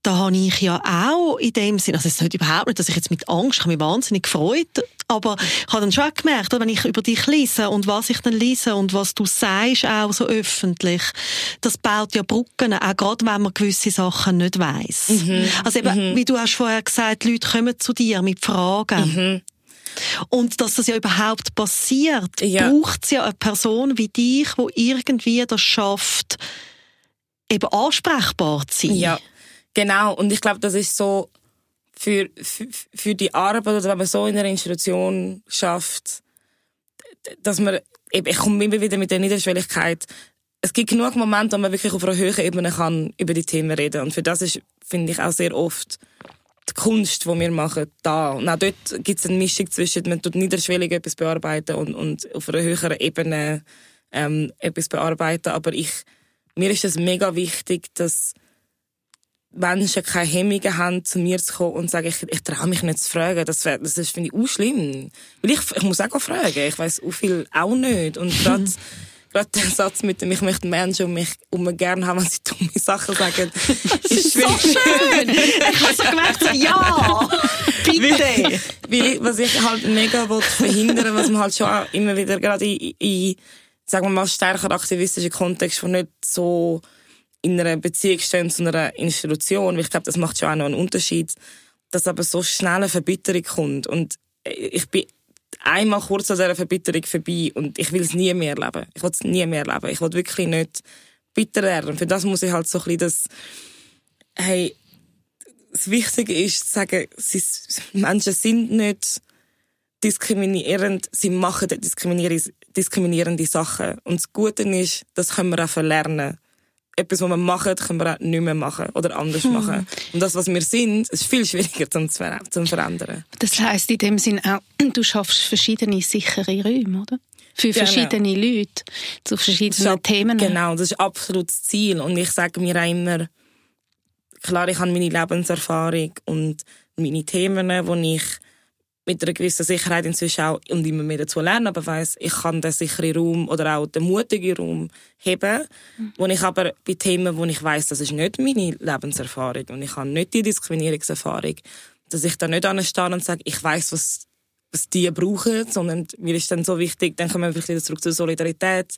da habe ich ja auch in dem Sinne, also es ist nicht überhaupt nicht, dass ich jetzt mit Angst, ich habe mich wahnsinnig gefreut, aber ich habe dann schon gemerkt, wenn ich über dich lese und was ich dann lese und was du sagst auch so öffentlich, das baut ja Brücken, auch gerade wenn man gewisse Sachen nicht weiss. Mhm. Also eben, mhm. wie du hast vorher gesagt, Leute kommen zu dir mit Fragen. Mhm. Und dass das ja überhaupt passiert, ja. braucht es ja eine Person wie dich, die irgendwie das schafft, eben ansprechbar zu sein. Ja. Genau, und ich glaube, das ist so für, für, für die Arbeit, oder wenn man so in einer Institution schafft, dass man, ich komme immer wieder mit der Niederschwelligkeit, es gibt genug Momente, wo man wirklich auf einer höheren Ebene kann über die Themen reden. Und für das ist, finde ich, auch sehr oft die Kunst, die wir machen, da. Und auch dort gibt es eine Mischung zwischen, man tut niederschwellig etwas bearbeiten und, und auf einer höheren Ebene ähm, etwas bearbeiten, aber ich, mir ist es mega wichtig, dass Menschen keine Hemmungen haben, zu mir zu kommen und sagen, ich, ich traue mich nicht zu fragen. Das, wär, das ist, finde ich, auch schlimm. Weil ich, ich muss auch fragen. Ich weiß auch viel auch nicht. Und gerade gerade der Satz mit dem, ich möchte Menschen um mich um mich gerne haben, wenn sie dumme Sachen sagen, ist so schön. ich habe so gemerkt, ja, bitte. Weil, was ich halt mega verhindern was man halt schon immer wieder gerade in, in sagen wir mal, stärker aktivistischen Kontext, wo nicht so in einer Beziehung stehen zu einer Institution, ich glaube, das macht schon auch noch einen Unterschied, dass aber so schnell eine Verbitterung kommt. Und ich bin einmal kurz an dieser Verbitterung vorbei und ich will es nie mehr erleben. Ich will es nie mehr erleben. Ich will wirklich nicht bitter werden. Für das muss ich halt so ein bisschen das, hey, das Wichtige ist zu sagen, sie, Menschen sind nicht diskriminierend, sie machen diskriminierende Sachen. Und das Gute ist, das können wir auch verlernen etwas, was wir machen, können wir auch nicht mehr machen oder anders hm. machen. Und das, was wir sind, ist viel schwieriger zu verändern. Das heisst in dem Sinn auch, du schaffst verschiedene sichere Räume, oder? Für genau. verschiedene Leute, zu verschiedenen ab, Themen. Genau, das ist absolut das Ziel. Und ich sage mir auch immer, klar, ich habe meine Lebenserfahrung und meine Themen, die ich mit einer gewissen Sicherheit inzwischen auch und immer mehr dazu lernen, aber weiss, ich kann den sicheren Raum oder auch den mutigen Raum heben, mhm. wo ich aber bei Themen, wo ich weiß, das ist nicht meine Lebenserfahrung und ich habe nicht die Diskriminierungserfahrung, dass ich da nicht anstehe und sage, ich weiß, was was die brauchen, sondern mir ist dann so wichtig, dann kommen wir wieder zurück zur Solidarität,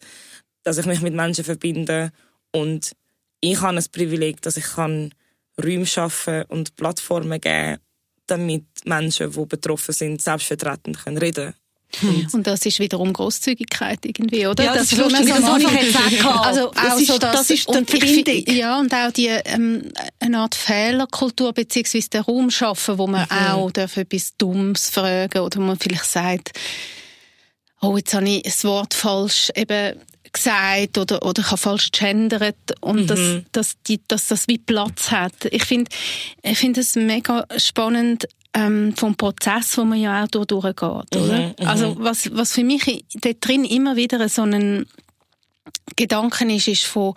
dass ich mich mit Menschen verbinde und ich habe ein Privileg, dass ich kann Räume schaffen und Plattformen geben damit Menschen, die betroffen sind, selbstvertretend können reden und, und das ist wiederum Großzügigkeit irgendwie, oder? Ja, das, das ist lustig, das ich jetzt auch Also das auch ist, so, dass, das ist die Verbindung. Ja, und auch die, ähm, eine Art Fehlerkultur, beziehungsweise den Raum schaffen, wo man mhm. auch darf etwas Dummes fragen oder man vielleicht sagt, oh, jetzt habe ich das Wort falsch eben gesagt oder, oder ich habe falsch gendert und mhm. dass, dass, die, dass das wie Platz hat. Ich finde ich finde es mega spannend ähm, vom Prozess, wo man ja auch durch, durchgeht. Oder? Mhm, mhm, also was, was für mich dort drin immer wieder so ein Gedanken ist, ist von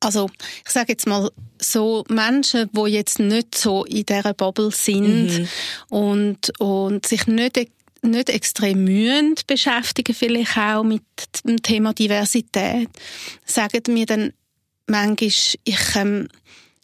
also ich sage jetzt mal so Menschen, die jetzt nicht so in dieser Bubble sind mhm. und, und sich nicht nicht extrem mühen beschäftigen, vielleicht auch mit dem Thema Diversität, sagen mir dann manchmal, ich, ähm,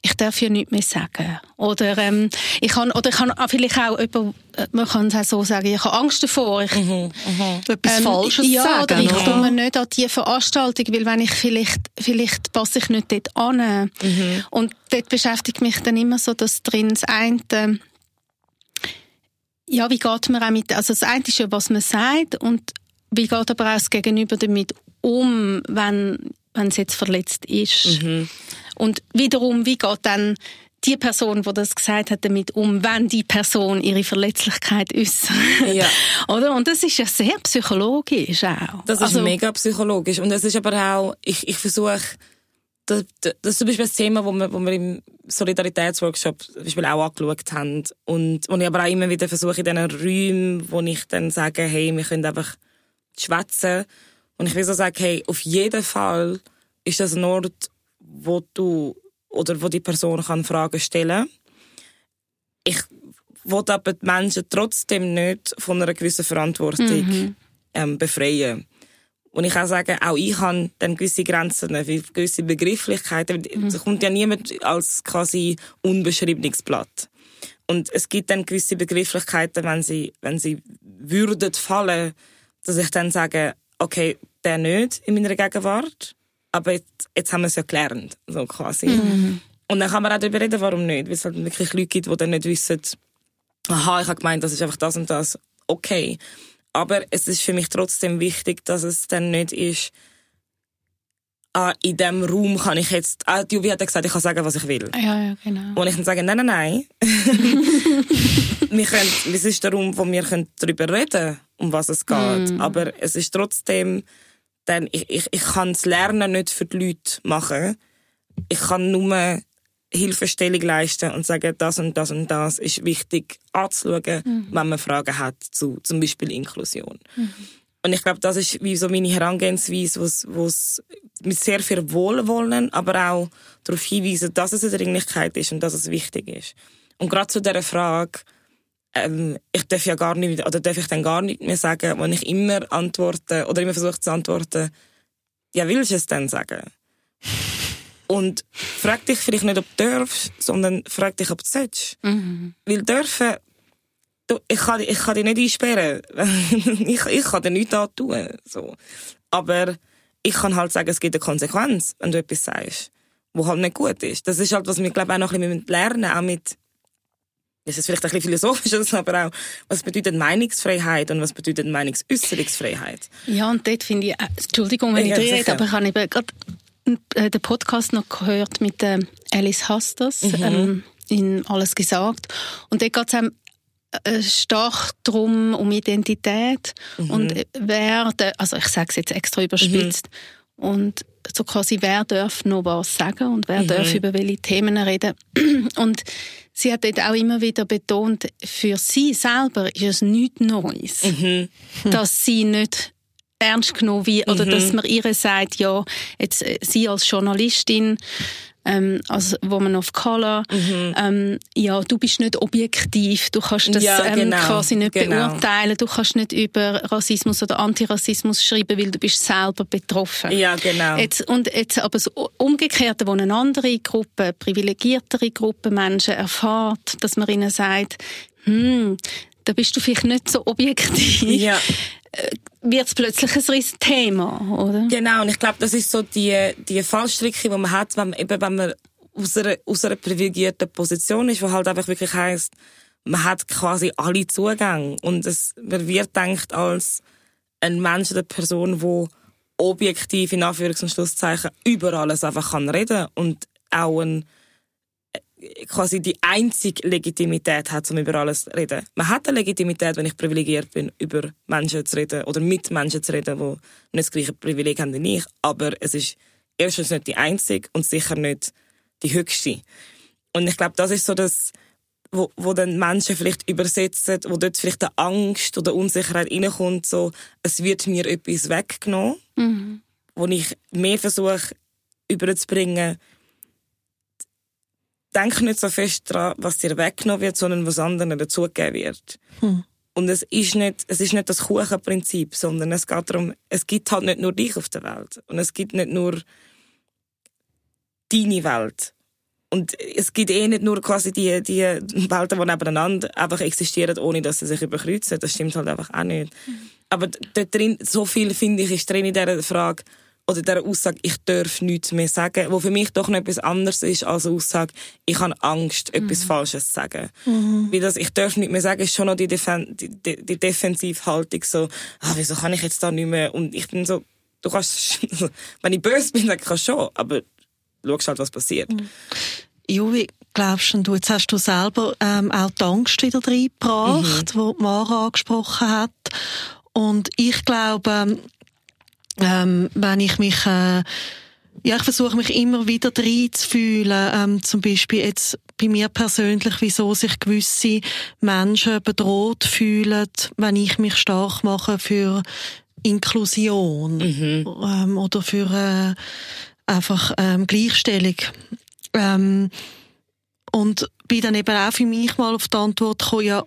ich darf ja nichts mehr sagen. Oder, ähm, ich kann, oder ich kann vielleicht auch jemand, äh, man kann es auch so sagen, ich habe Angst davor. Ich, mhm, mhm. Etwas ähm, Falsches ja, sagen. Oder ich komme nicht an diese Veranstaltung, weil wenn ich vielleicht, vielleicht passe ich nicht dort an. Mhm. Und dort beschäftigt mich dann immer so, dass drin das eine, ja, wie geht man auch mit, also das eine ist ja, was man sagt und wie geht aber auch das Gegenüber damit um, wenn, wenn es jetzt verletzt ist. Mhm. Und wiederum, wie geht dann die Person, die das gesagt hat, damit um, wenn die Person ihre Verletzlichkeit äußert. Ja. Oder? Und das ist ja sehr psychologisch auch. Das ist also, mega psychologisch. Und es ist aber auch, ich, ich versuche, das, das ist zum Beispiel ein Thema, wo wir, wo wir im Solidaritätsworkshop zum Beispiel auch angeschaut haben. Und wo ich aber auch immer wieder versuche, in diesen Räumen, wo ich dann sage, hey, wir können einfach schwätzen. Und ich will so sagen, hey, auf jeden Fall ist das ein Ort, wo du oder wo die Person kann Fragen stellen kann. Ich will aber die Menschen trotzdem nicht von einer gewissen Verantwortung mhm. ähm, befreien. Und ich kann sagen, auch ich habe dann gewisse Grenzen, gewisse Begrifflichkeiten. Mhm. Es kommt ja niemand als quasi unbeschriebenes Blatt. Und es gibt dann gewisse Begrifflichkeiten, wenn sie, wenn sie würden fallen, dass ich dann sage, okay, der nicht in meiner Gegenwart, aber jetzt, jetzt haben wir es ja gelernt, so quasi. Mhm. Und dann kann man auch darüber reden, warum nicht, weil es halt wirklich Leute gibt, die dann nicht wissen, aha, ich habe gemeint, das ist einfach das und das. Okay. Aber es ist für mich trotzdem wichtig, dass es dann nicht ist, ah, in diesem Raum kann ich jetzt, ah, Jubi hat gesagt, ich kann sagen, was ich will. Ja, ja, genau. Und ich kann sagen, nein, nein, nein. wir können, es ist der Raum, wo wir darüber reden können, um was es geht. Mm. Aber es ist trotzdem, dann, ich, ich, ich kann das Lernen nicht für die Leute machen. Ich kann nur Hilfestellung leisten und sagen, das und das und das ist wichtig anzuschauen, mhm. wenn man Fragen hat zu zum Beispiel Inklusion. Mhm. Und ich glaube, das ist wie so meine Herangehensweise, wo es mit sehr viel Wohlwollen, aber auch darauf hinweisen, dass es eine Dringlichkeit ist und dass es wichtig ist. Und gerade zu dieser Frage, ähm, ich darf ja gar nicht, oder darf ich dann gar nicht mehr sagen, wenn ich immer antworte, oder immer versuche zu antworten, ja, willst du es dann sagen? Und frag dich vielleicht nicht, ob du darfst, sondern frag dich, ob du sollst. Mhm. Weil dürfen, du, ich, kann, ich kann dich nicht einsperren. ich, ich kann dir nichts tun. So. Aber ich kann halt sagen, es gibt eine Konsequenz, wenn du etwas sagst, wo halt nicht gut ist. Das ist halt, was wir, glaube ich, auch noch ein bisschen lernen auch mit, das ist vielleicht ein bisschen philosophisch, aber auch, was bedeutet Meinungsfreiheit und was bedeutet Meinungsäußerungsfreiheit? Ja, und dort finde ich, äh, Entschuldigung, wenn ja, ich rede, aber ich habe eben gerade den Podcast noch gehört mit äh, Alice Hasters, mhm. ähm, in Alles gesagt. Und dort geht es äh, stark darum, um Identität mhm. und äh, wer, also ich sage es jetzt extra überspitzt, mhm. und so quasi, wer darf noch was sagen und wer mhm. darf über welche Themen reden. Und sie hat dort auch immer wieder betont, für sie selber ist es nichts Neues, mhm. dass sie nicht ernst genommen wie, oder mhm. dass man ihr sagt, ja, jetzt äh, sie als Journalistin, ähm, also Woman of Color, mhm. ähm, ja, du bist nicht objektiv, du kannst das ja, ähm, genau, ähm, quasi nicht genau. beurteilen, du kannst nicht über Rassismus oder Antirassismus schreiben, weil du bist selber betroffen. Ja, genau. Jetzt, und jetzt aber das Umgekehrte, wo eine andere Gruppe, privilegiertere Gruppe Menschen erfahrt, dass man ihnen sagt, hm, da bist du vielleicht nicht so objektiv. Ja. Wird es plötzlich ein Thema, oder? Genau, und ich glaube, das ist so die, die Fallstricke, die man hat, wenn man, eben, wenn man aus einer, aus einer privilegierten Position ist, wo halt einfach wirklich heisst, man hat quasi alle Zugänge und es, man wird denkt als ein Mensch oder Person, die objektiv in Anführungs- und Schlusszeichen über alles einfach kann reden und auch ein quasi die einzige Legitimität hat, um über alles zu reden. Man hat eine Legitimität, wenn ich privilegiert bin, über Menschen zu reden oder mit Menschen zu reden, die nicht das gleiche Privileg haben wie ich. Aber es ist erstens nicht die einzige und sicher nicht die höchste. Und ich glaube, das ist so das, wo, wo dann Menschen vielleicht übersetzen, wo dort vielleicht eine Angst oder Unsicherheit reinkommt, so, es wird mir etwas weggenommen, mhm. wo ich mehr versuche überzubringen, denk nicht so fest daran, was dir weggenommen wird, sondern was anderen dazugegeben wird. Hm. Und es ist nicht, es ist nicht das Kuchenprinzip, sondern es geht darum, es gibt halt nicht nur dich auf der Welt. Und es gibt nicht nur deine Welt. Und es gibt eh nicht nur quasi die, die Welten, die nebeneinander einfach existieren, ohne dass sie sich überkreuzen. Das stimmt halt einfach auch nicht. Mhm. Aber dort drin, so viel finde ich, ist drin in dieser Frage, oder dieser Aussage, ich darf nichts mehr sagen, wo für mich doch noch etwas anderes ist als eine Aussage, ich habe Angst, mhm. etwas Falsches zu sagen. Mhm. Weil das, ich darf nichts mehr sagen, ist schon noch die, Defen die, die, die Defensivhaltung, so, ah, wieso kann ich jetzt da nicht mehr, und ich bin so, du kannst, wenn ich böse bin, dann kannst du schon, aber schaust halt, was passiert. Mhm. Juvi, glaubst du, jetzt hast du selber ähm, auch die Angst wieder reingebracht, mhm. die Mara angesprochen hat. Und ich glaube, ähm, wenn ich mich äh, ja, ich versuche mich immer wieder reinzufühlen. Ähm, zum Beispiel jetzt bei mir persönlich, wieso sich gewisse Menschen bedroht fühlen, wenn ich mich stark mache für Inklusion mhm. ähm, oder für äh, einfach ähm, Gleichstellung. Ähm, und bin dann eben auch für mich mal auf die Antwort gekommen, ja,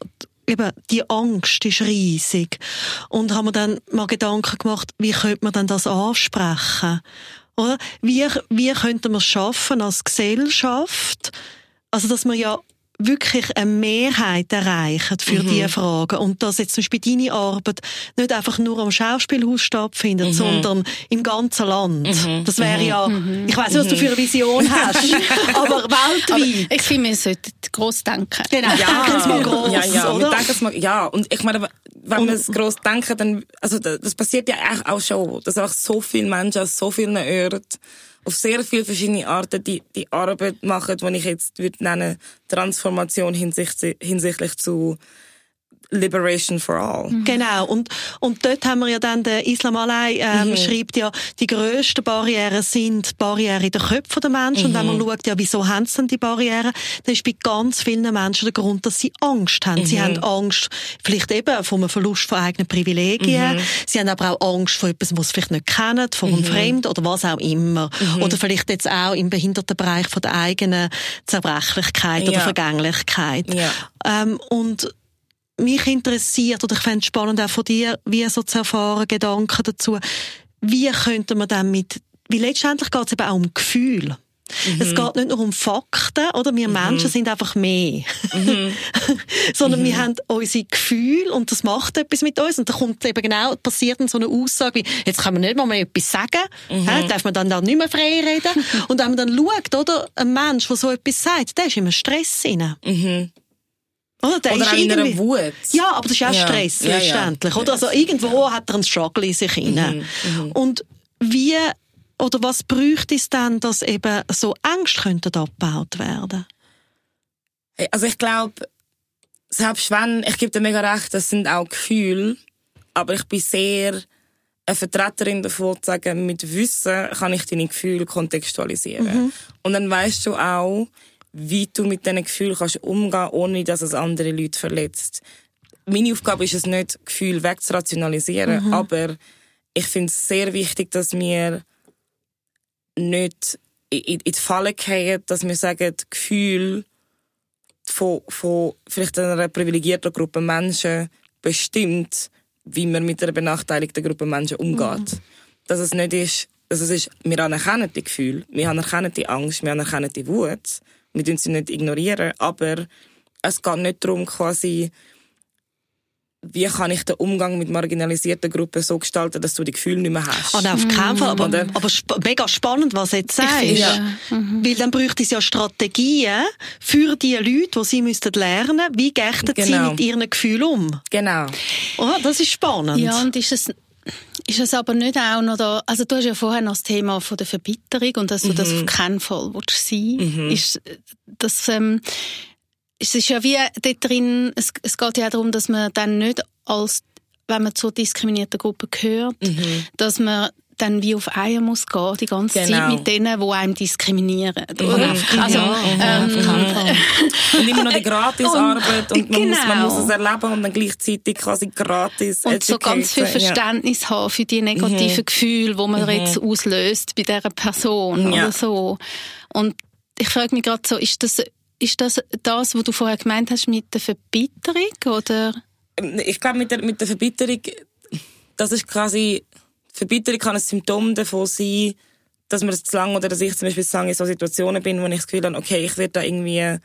eben, die Angst ist riesig. Und haben wir dann mal Gedanken gemacht, wie könnte man denn das ansprechen? Oder? Wie, wie könnte man es schaffen als Gesellschaft? Also, dass man ja wirklich eine Mehrheit erreichen für mhm. diese Fragen. Und dass jetzt zum Beispiel deine Arbeit nicht einfach nur am Schauspielhaus stattfindet, mhm. sondern im ganzen Land. Mhm. Das wäre ja, mhm. ich weiß nicht, was du für eine Vision hast, aber weltweit. Aber ich finde, wir sollten gross denken. Genau, ja. denken mal gross, ja, ja. oder? Wir mal, ja, und ich meine, wenn wir es gross denken, dann, also das passiert ja eigentlich auch schon, dass auch so viele Menschen aus so vielen Orten auf sehr viele verschiedene Arten die, die Arbeit machen, die ich jetzt würde nennen Transformation hinsichtlich, hinsichtlich zu Liberation for All. Mhm. Genau. Und, und dort haben wir ja dann, der Islam allein ähm, mhm. schreibt ja, die grössten Barrieren sind Barrieren in den Köpfen der Menschen. Mhm. Und wenn man schaut, ja, wieso haben sie denn die Barrieren, dann ist bei ganz vielen Menschen der Grund, dass sie Angst haben. Mhm. Sie haben Angst, vielleicht eben vom Verlust von eigenen Privilegien. Mhm. Sie haben aber auch Angst vor etwas, was sie vielleicht nicht kennen, vor einem mhm. Fremd oder was auch immer. Oder vielleicht jetzt auch im Behindertenbereich von der eigenen Zerbrechlichkeit ja. oder Vergänglichkeit. Ja. Ähm, und mich interessiert, oder ich fände es spannend auch von dir, wie so zu erfahren, Gedanken dazu, wie könnte man dann mit, weil letztendlich geht es eben auch um Gefühl. Mhm. Es geht nicht nur um Fakten, oder? Wir mhm. Menschen sind einfach mehr. Mhm. Sondern wir mhm. haben unsere Gefühle und das macht etwas mit uns. Und da kommt eben genau, passiert dann so eine Aussage wie, jetzt kann man nicht mal mehr etwas sagen. Mhm. Ja, darf man dann, dann nicht mehr frei reden. und wenn man dann schaut, oder? Ein Mensch, der so etwas sagt, der ist immer Stress drin. Oder, der oder ist in einer Wut. Ja, aber das ist auch ja. Stress ja, letztendlich. Ja. Oder? Also irgendwo hat er einen Struggle in sich hinein. Mhm. Mhm. Und wie oder was bräuchte es dann, dass eben so Ängste könnten abgebaut werden? Also ich glaube, selbst wenn, ich gebe dir mega recht, das sind auch Gefühle, aber ich bin sehr eine Vertreterin davon zu sagen, mit Wissen kann ich deine Gefühle kontextualisieren. Mhm. Und dann weißt du auch, wie du mit diesen Gefühlen kannst umgehen ohne dass es andere Leute verletzt. Meine Aufgabe ist es nicht, Gefühle wegzurationalisieren, mhm. aber ich finde es sehr wichtig, dass wir nicht in, die Falle gehen, dass wir sagen, Gefühle von, von vielleicht einer privilegierten Gruppe Menschen bestimmt, wie man mit einer benachteiligten Gruppe Menschen umgeht. Mhm. Dass es nicht ist, dass es ist, wir anerkennen die Gefühle, wir anerkennen die Angst, wir anerkennen die Wut, wir dürfen sie nicht ignorieren, aber es geht nicht darum, quasi, wie kann ich den Umgang mit marginalisierten Gruppen so gestalten, dass du die Gefühle nicht mehr hast. Oh nein, auf keinen Fall. Aber, Oder? aber sp mega spannend, was du jetzt sagst. Ja. Mhm. Weil dann bräuchte es ja Strategien für die Leute, die sie müssten lernen, wie gehen genau. sie mit ihren Gefühlen um. Genau. Oh, das ist spannend. Ja, und ist es, ist es aber nicht auch noch da, also du hast ja vorher noch das Thema von der Verbitterung und dass du mhm. das auf keinen Fall willst sein mhm. ist das, ähm, es ist ja wie dort drin, es, es geht ja auch darum, dass man dann nicht als, wenn man zur diskriminierten Gruppe gehört, mhm. dass man dann wie auf Eier muss gehen, die ganze genau. Zeit mit denen, die einem diskriminieren. Oder? Mhm. Also, ja, ähm, und immer noch die Gratisarbeit und, und man, genau. muss, man muss es erleben und dann gleichzeitig quasi gratis Und so ganz viel Verständnis ja. haben für die negativen mhm. Gefühle, die man mhm. jetzt auslöst bei dieser Person oder so. Und ich frage mich gerade so, ist das, ist das das, was du vorher gemeint hast mit der Verbitterung, oder? Ich glaube, mit der, mit der Verbitterung, das ist quasi Verbitterung kann ein Symptom davon sein, dass man zu lange oder dass ich zum Beispiel sagen, in so Situationen bin, wo ich das Gefühl habe, okay, ich werde da irgendwie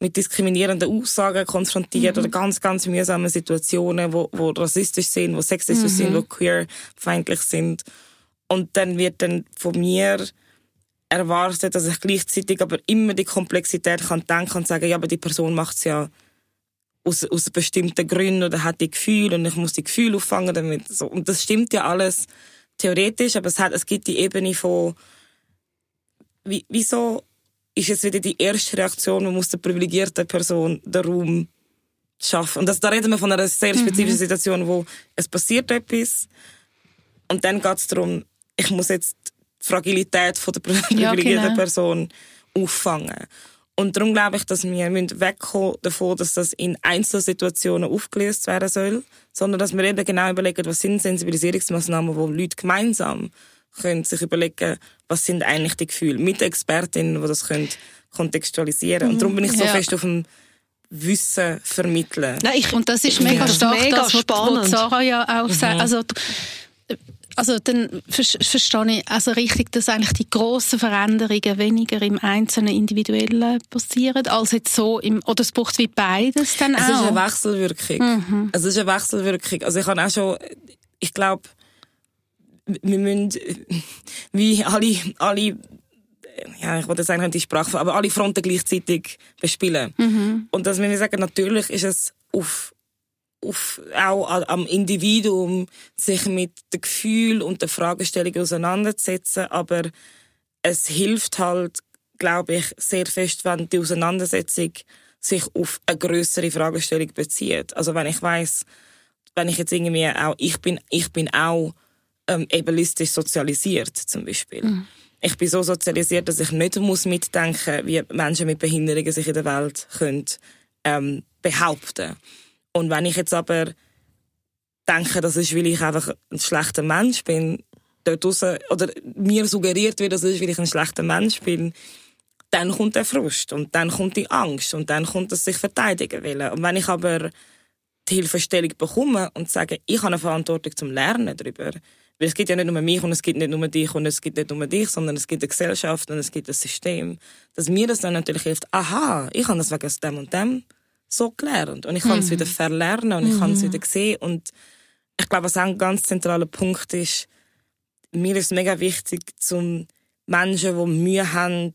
mit diskriminierenden Aussagen konfrontiert mhm. oder ganz, ganz mühsame Situationen, wo, wo rassistisch sind, wo sexistisch mhm. sind, wo queerfeindlich sind. Und dann wird dann von mir erwartet, dass ich gleichzeitig aber immer die Komplexität kann denken und sagen, ja, aber die Person macht es ja aus, aus bestimmten Gründen oder hat die Gefühle und ich muss die Gefühle auffangen damit. So. Und das stimmt ja alles theoretisch, aber es, hat, es gibt die Ebene von, wie, wieso ist jetzt wieder die erste Reaktion, man muss der privilegierten Person den Raum schaffen. Und das, da reden wir von einer sehr mhm. spezifischen mhm. Situation, wo es passiert etwas und dann geht es darum, ich muss jetzt die Fragilität von der privilegierten ja, genau. Person auffangen. Und darum glaube ich, dass wir wegkommen davon, dass das in Einzelsituationen aufgelöst werden soll, sondern dass wir eben genau überlegen, was sind Sensibilisierungsmaßnahmen, wo Leute gemeinsam können sich überlegen, was sind eigentlich die Gefühle mit Expertinnen, die das können kontextualisieren. Und darum bin ich so ja. fest auf dem Wissen vermitteln. Nein, ich, und das ist mega stark, mega das, spannend. was Sarah ja auch sagt. Mhm. Also, also dann verstehe ich also richtig, dass eigentlich die grossen Veränderungen weniger im einzelnen Individuellen passieren, als jetzt so im, oder es braucht wie beides dann auch. Es ist eine Wechselwirkung. Mhm. Es ist eine Wechselwirkung. Also ich habe auch schon, ich glaube, wir müssen, wie alle, alle ja, ich wollte sagen, die Sprache, aber alle Fronten gleichzeitig bespielen. Mhm. Und dass wir sagen, natürlich ist es auf auf, auch am Individuum sich mit den Gefühlen und den Fragestellungen auseinanderzusetzen, aber es hilft halt, glaube ich, sehr fest, wenn die Auseinandersetzung sich auf eine größere Fragestellung bezieht. Also wenn ich weiß, wenn ich jetzt irgendwie auch, ich bin, ich bin auch ähm, ableistisch sozialisiert zum Beispiel. Mhm. Ich bin so sozialisiert, dass ich nicht muss mitdenken, wie Menschen mit Behinderungen sich in der Welt können ähm, behaupten. Und wenn ich jetzt aber denke, das ist, weil ich einfach ein schlechter Mensch bin, dort raus, oder mir suggeriert wird, das ist, weil ich ein schlechter Mensch bin, dann kommt der Frust und dann kommt die Angst und dann kommt das sich verteidigen wollen. Und wenn ich aber die Hilfestellung bekomme und sage, ich habe eine Verantwortung zum Lernen darüber, weil es gibt ja nicht nur mich und es gibt nicht nur dich und es gibt nicht nur dich, sondern es gibt eine Gesellschaft und es gibt ein System, dass mir das dann natürlich hilft, aha, ich habe das wegen dem und dem so gelernt und ich kann es mhm. wieder verlernen und ich kann es mhm. wieder sehen und ich glaube, was auch ein ganz zentraler Punkt ist, mir ist mega wichtig, zum Menschen, die Mühe haben,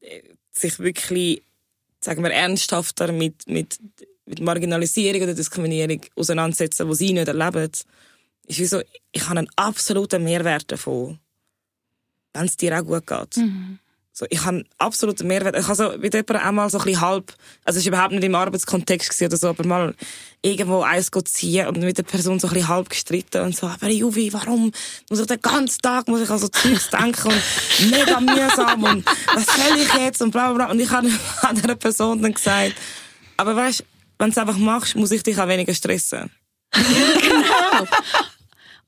äh, sich wirklich, sagen wir, ernsthafter mit, mit, mit Marginalisierung oder Diskriminierung auseinandersetzen, die sie nicht erleben, ist wie so, ich habe einen absoluten Mehrwert davon, wenn es dir auch gut geht. Mhm. So, ich habe absoluten Mehrwert. Ich habe so mit jemandem einmal so ein bisschen halb, also es war überhaupt nicht im Arbeitskontext oder so, aber mal irgendwo eins ziehen und mit der Person so ein bisschen halb gestritten und so, aber Juvi, warum muss ich den ganzen Tag, muss ich an so Zeugs denken und mega mühsam und was soll ich jetzt und bla bla bla. Und ich habe dieser Person dann gesagt, aber weißt, wenn du es einfach machst, muss ich dich auch weniger stressen. genau.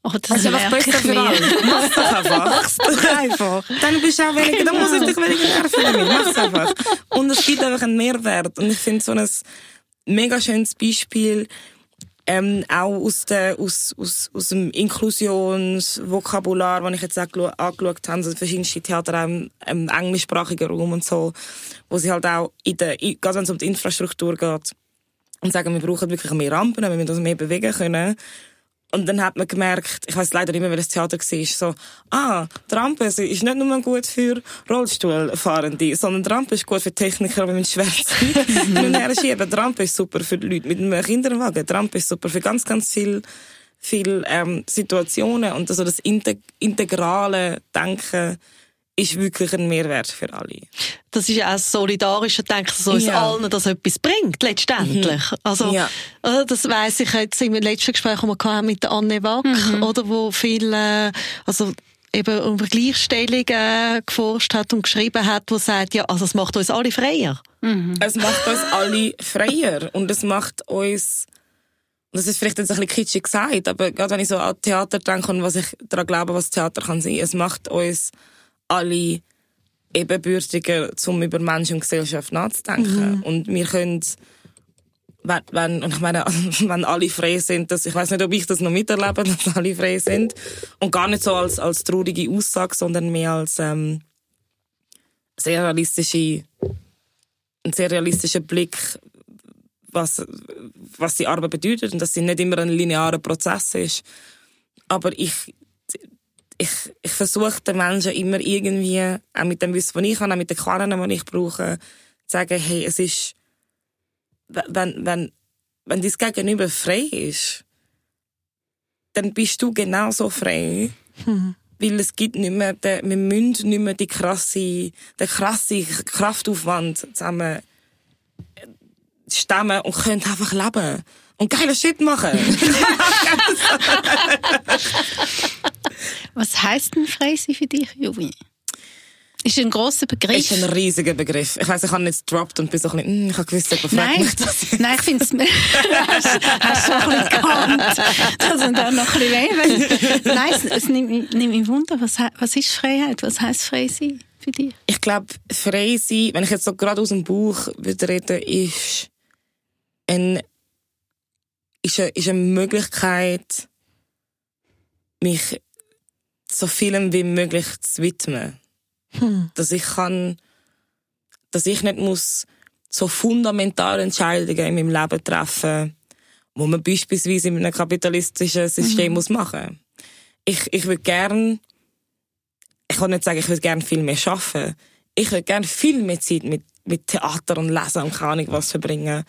Oh, also was Besseres für alle. Mach's doch einfach. Mach's doch einfach. Dann bist du auch weniger, dann muss ich dich weniger nerven damit. Mach's einfach. Und es gibt einfach einen Mehrwert. Und ich finde so ein mega schönes Beispiel, ähm, auch aus, der, aus, aus, aus dem Inklusionsvokabular, das ich jetzt auch angeschaut habe, also verschiedenste Theater auch im, im englischsprachigen Raum und so, wo sie halt auch in der, gerade wenn es um die Infrastruktur geht, und sagen, wir brauchen wirklich mehr Rampen, wir müssen uns mehr bewegen können. Und dann hat man gemerkt, ich weiß leider nicht mehr, das Theater war, so, ah, die Rampe ist nicht nur gut für Rollstuhlfahrende, sondern die Rampe ist gut für Techniker, die mit Schwerzeug hin und schieben. Die Rampe ist super für die Leute mit einem Kinderwagen. Die Rampe ist super für ganz, ganz viele viele ähm, Situationen und also das integ integrale Denken ist wirklich ein Mehrwert für alle. Das ist auch das solidarische Denken, dass uns Ja. allen das etwas bringt, letztendlich. Also, Ja. das weiss ich jetzt im letzten Gespräch, das wir hatten mit der Anne Wack, oder, wo viel, äh, also, eben über Gleichstellung äh, geforscht hat und geschrieben hat, wo sagt, ja, also es macht uns alle freier. Es macht uns alle freier und es macht uns das ist vielleicht jetzt ein bisschen kitschig gesagt, aber gerade wenn ich so an Theater denke und was ich daran glaube, was Theater kann sein, es macht uns alle ebenbürtiger, um über Menschen und Gesellschaft nachzudenken. Und wir können, wenn, wenn, und ich meine, wenn alle frei sind, dass, ich weiß nicht, ob ich das noch miterlebe, dass alle frei sind. Und gar nicht so als, als traurige Aussage, sondern mehr als, ähm, sehr realistische, ein sehr realistischer Blick, was, was die Arbeit bedeutet und dass sie nicht immer ein linearer Prozess ist. Aber ich, ich, ich versuche den Menschen immer irgendwie, auch mit dem Wissen, was ich habe, auch mit den Quellen, die ich brauche, zu sagen, hey, es ist, wenn, wenn, wenn dein Gegenüber frei ist, dann bist du genauso frei. Weil es gibt nicht mehr, den, wir müssen nicht mehr die krasse, den krasse Kraftaufwand zusammen stemmen und können einfach leben. Und geile Shit machen. Was heisst denn frei sein für dich, Juvi? Ist ein grosser Begriff. ist ein riesiger Begriff. Ich weiss, ich habe jetzt gedroppt und bin so ein bisschen, mm, ich habe gewusst, jemand fragt Nein, mich das. nein, ich finde es, hast, hast schon ein bisschen geahnt, dass man da noch ein bisschen will. Nein, es, es nimmt, nimmt mich Wunder, was, was ist Freiheit? Was heisst frei sein für dich? Ich glaube, frei sein, wenn ich jetzt so gerade aus dem Buch würde reden, ist ein, ist eine, ist eine Möglichkeit, mich so vielem wie möglich zu widmen. Dass ich kann, dass ich nicht muss so fundamentale Entscheidungen in meinem Leben treffen, wo man beispielsweise in einem kapitalistischen System muss machen. Ich, ich würde gern ich kann nicht sagen, ich würde gerne viel mehr arbeiten. Ich würde gerne viel mehr Zeit mit, mit Theater und Lesen und keine Ahnung was verbringen.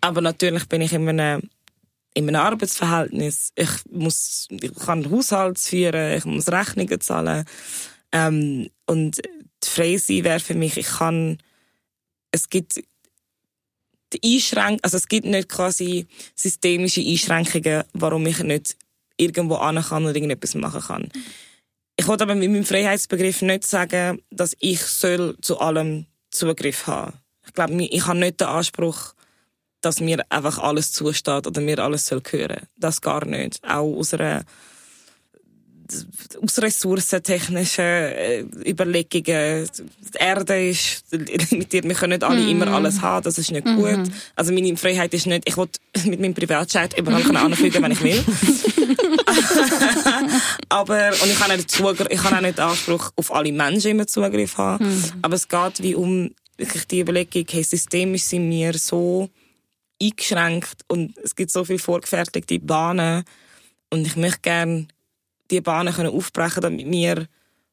Aber natürlich bin ich in einem, in einem Arbeitsverhältnis. Ich muss, ich kann Haushalt führen, ich muss Rechnungen zahlen. Ähm, und die sein wäre für mich, ich kann, es gibt die Einschränk also es gibt nicht quasi systemische Einschränkungen, warum ich nicht irgendwo an kann oder irgendetwas machen kann. Ich wollte aber mit meinem Freiheitsbegriff nicht sagen, dass ich soll zu allem Zugriff haben. Ich glaube, ich habe nicht den Anspruch, dass mir einfach alles zusteht oder mir alles soll gehören. Das gar nicht. Auch aus einer aus ressourcentechnischen äh, Überlegungen. Die Erde ist limitiert. Wir können nicht alle immer alles haben. Das ist nicht gut. Also meine Freiheit ist nicht, ich will mit meinem Privatjet überall anfliegen, wenn ich will. Aber, und ich habe, nicht Zugriff, ich habe auch nicht Anspruch, auf alle Menschen immer Zugriff haben. Aber es geht wie um wirklich die Überlegung, hey, systemisch sind wir so eingeschränkt und es gibt so viele vorgefertigte Bahnen und ich möchte gerne die Bahnen können aufbrechen, damit wir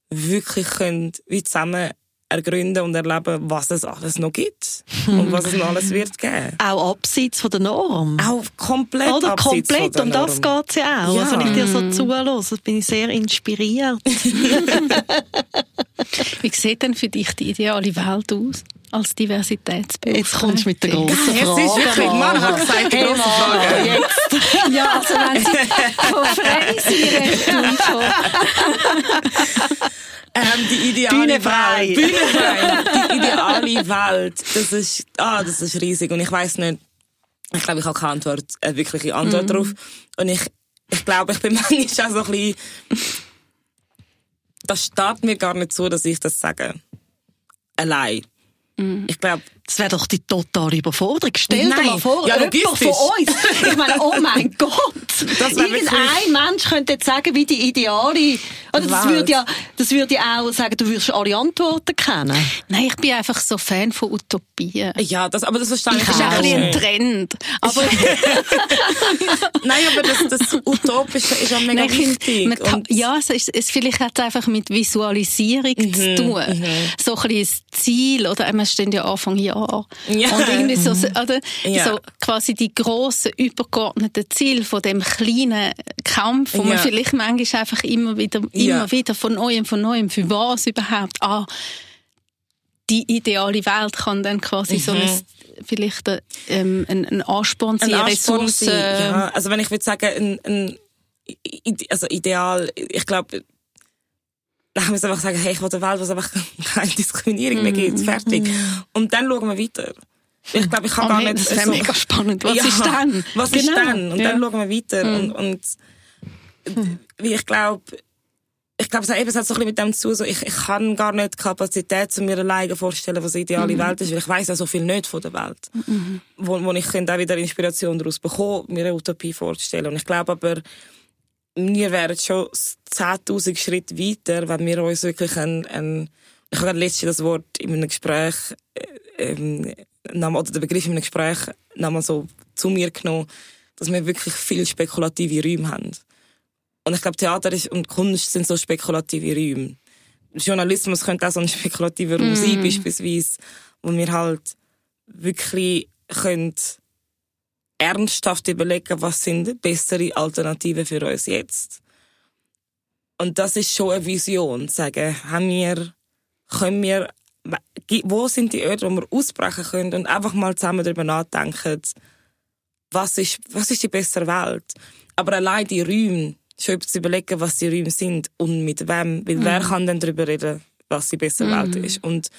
wirklich können, wie zusammen ergründen und erleben, was es alles noch gibt und was es noch alles wird geben. Auch abseits von der Norm. Auch komplett Oder abseits von komplett, der um das Norm. geht's ja auch. Ja. Also, wenn ich dir so zuhöre, bin ich sehr inspiriert. Wie sieht denn für dich die ideale Welt aus als Diversitätsberuf? Jetzt kommst du mit der grossen Es ist Frage. wirklich, Mann hat gesagt, die Hey, grosse Frage. jetzt. Ja, also wenn sie von frei von... Ähm, die ideale. Welt. Bühnenfrei. Die ideale Welt. Das ist, ah, das ist riesig. Und ich weiß nicht, ich glaube, ich habe keine Antwort, eine wirkliche Antwort darauf. Und ich, ich glaube, ich bin manchmal auch so ein bisschen, das steht mir gar nicht zu, dass ich das sage. Allein. Ich glaube, Das wäre doch die totale Überforderung. Stell dir Nein. mal vor, Ja, jemand logistisch. von uns. Ich meine, oh mein Gott. Das Irgendein Mensch könnte jetzt sagen, wie die ideale, oder das würde ja, das würde ja auch sagen, du würdest alle Antworten kennen. Nein, ich bin einfach so Fan von Utopien. ja, das, aber das verstehe ich Das ist auch ein bisschen ein. Trend. Aber Nein, aber das, das Utopische ist auch mega Nein, ich finde, wichtig. man kann- ja, es ist, es vielleicht hat es einfach mit Visualisierung Mhm, zu tun. So ein bisschen das Ziel, oder einmal stehen ja Anfang Jahr Jahr. Ja. Und irgendwie so, oder, Ja. so quasi die grossen, übergeordneten Ziele von dem kleinen Kampf, wo man Ja. vielleicht manchmal einfach immer wieder, immer wieder von neuem, von neuem, für was überhaupt, ah, die ideale Welt kann dann quasi so ein, vielleicht äh, ähm, ein, ein Ansporn sein, Mhm. ein Ressourcen. Ja, also wenn ich würde sagen, ein, ein, also ideal, ich glaube, ich muss einfach sagen, hey, ich will eine Welt, wo es einfach keine Diskriminierung mehr Mhm. gibt, fertig. Und dann schauen wir weiter. Ich glaube, ich kann Oh gar nicht das so- mega spannend. Was Ja, ist dann? Was ist Genau. dann? Und Ja. dann schauen wir weiter. Und, und wie ich glaube, ich glaube, es hat eben es hat so ein bisschen mit dem zu so, ich, ich kann gar nicht die Kapazität zu mir alleine vorstellen, was eine ideale Welt ist, weil ich weiß ja so viel nicht von der Welt. Wo, wo ich könnte auch wieder Inspiration daraus bekommen, mir eine Utopie vorzustellen. Und ich glaube aber, wir wären schon 10.000 Schritte weiter, wenn wir uns wirklich ein, ein ich habe letztens das Wort in einem Gespräch, äh, ähm, oder den Begriff in einem Gespräch nochmal so zu mir genommen, dass wir wirklich viel spekulative Räume haben. Und ich glaube, Theater ist, und Kunst sind so spekulative Räume. Journalismus könnte auch so ein spekulativer Raum sein, beispielsweise, wo wir halt wirklich können ernsthaft überlegen, was sind bessere Alternativen für uns jetzt. Und das ist schon eine Vision, sagen, haben wir, können wir, wo sind die Orte, wo wir ausbrechen können und einfach mal zusammen darüber nachdenken, was ist, was ist die bessere Welt? Aber allein die Räume, schon zu überlegen, was die Räume sind und mit wem, weil wer kann denn darüber reden, was die bessere Welt ist? Und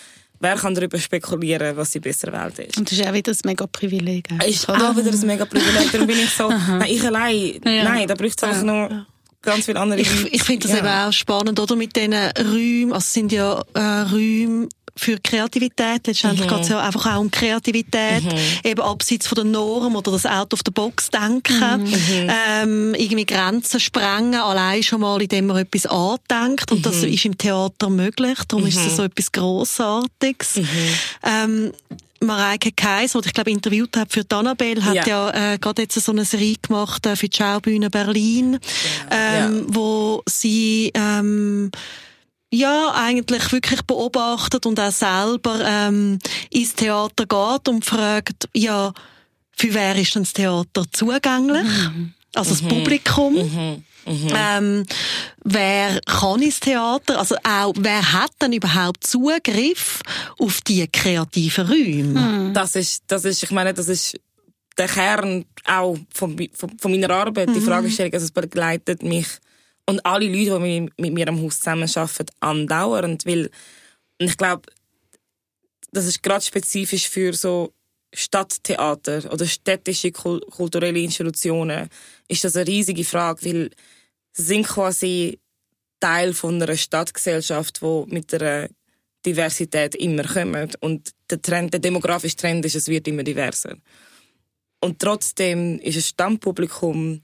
wer kann darüber spekulieren, was die bessere Welt ist? Und das ist auch wieder ein mega Privileg. ist oder? auch wieder ein mega Privileg. Darum bin ich so, nein, ich allein, Ja. nein, da braucht es einfach noch ganz viele andere. Ich, ich finde das Ja. eben auch spannend, oder? Mit diesen Räumen, also es sind ja äh, Räume für Kreativität. Letztendlich Mhm. geht es ja einfach auch um Kreativität. Eben abseits von der Norm oder das Out of the Box denken. Mhm. Ähm, irgendwie Grenzen sprengen, allein schon mal, indem man etwas andenkt. Und Mhm. das ist im Theater möglich. Darum ist es so etwas Grossartiges. Mhm. Ähm, Mareike Kaiser, die ich glaube interviewt habe für die Annabelle, hat ja, Ja. äh, gerade jetzt so eine Serie gemacht äh, für die Schaubühne Berlin, ähm, wo sie ähm, ja eigentlich wirklich beobachtet und auch selber ähm, ins Theater geht und fragt, ja, für wer ist denn das Theater zugänglich? Also das Publikum. Ähm, wer kann ins Theater? Also auch, wer hat denn überhaupt Zugriff auf die kreativen Räume? Das ist, das ist, ich meine, das ist der Kern auch von, von, von meiner Arbeit, die Fragestellung, also es begleitet mich und alle Leute, die mit, mir am Haus zusammenarbeiten, andauernd, weil, und ich glaube, das ist gerade spezifisch für so Stadttheater oder städtische kul kulturelle Institutionen, ist das eine riesige Frage, weil sie sind quasi Teil von einer Stadtgesellschaft, wo mit der Diversität immer kommt und der Trend, der demografische Trend ist, es wird immer diverser. Und trotzdem ist ein Stammpublikum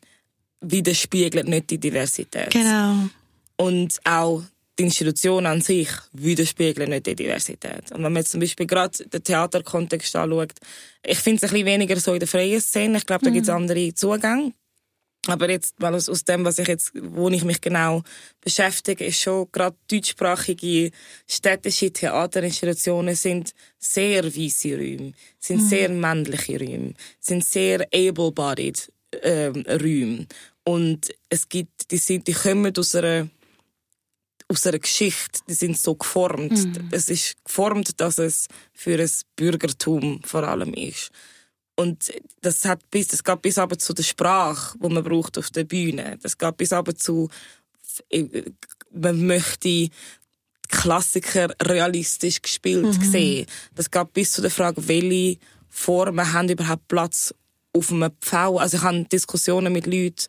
widerspiegelt nicht die Diversität. Genau. Und auch die Institution an sich widerspiegeln nicht die Diversität. Und wenn man jetzt zum Beispiel gerade den Theaterkontext anschaut, ich finde es ein bisschen weniger so in der freien Szene. Ich glaube, da gibt es andere Zugänge. Aber jetzt, weil aus, aus dem, was ich jetzt, wo ich mich genau beschäftige, ist schon gerade deutschsprachige städtische Theaterinstitutionen sind sehr weisse Räume, sind sehr männliche Räume, sind sehr able-bodied ähm, Räume. Und es gibt, die sind, die kommen aus einer aus einer Geschichte, die sind so geformt. Es ist geformt, dass es für ein Bürgertum vor allem ist. Und das hat bis, das geht bis aber zu der Sprache, wo man braucht auf der Bühne. Das geht bis aber zu, äh, man möchte Klassiker realistisch gespielt sehen. Das geht bis zu der Frage, welche Formen haben überhaupt Platz auf einem Pfau. Also ich habe Diskussionen mit Leuten,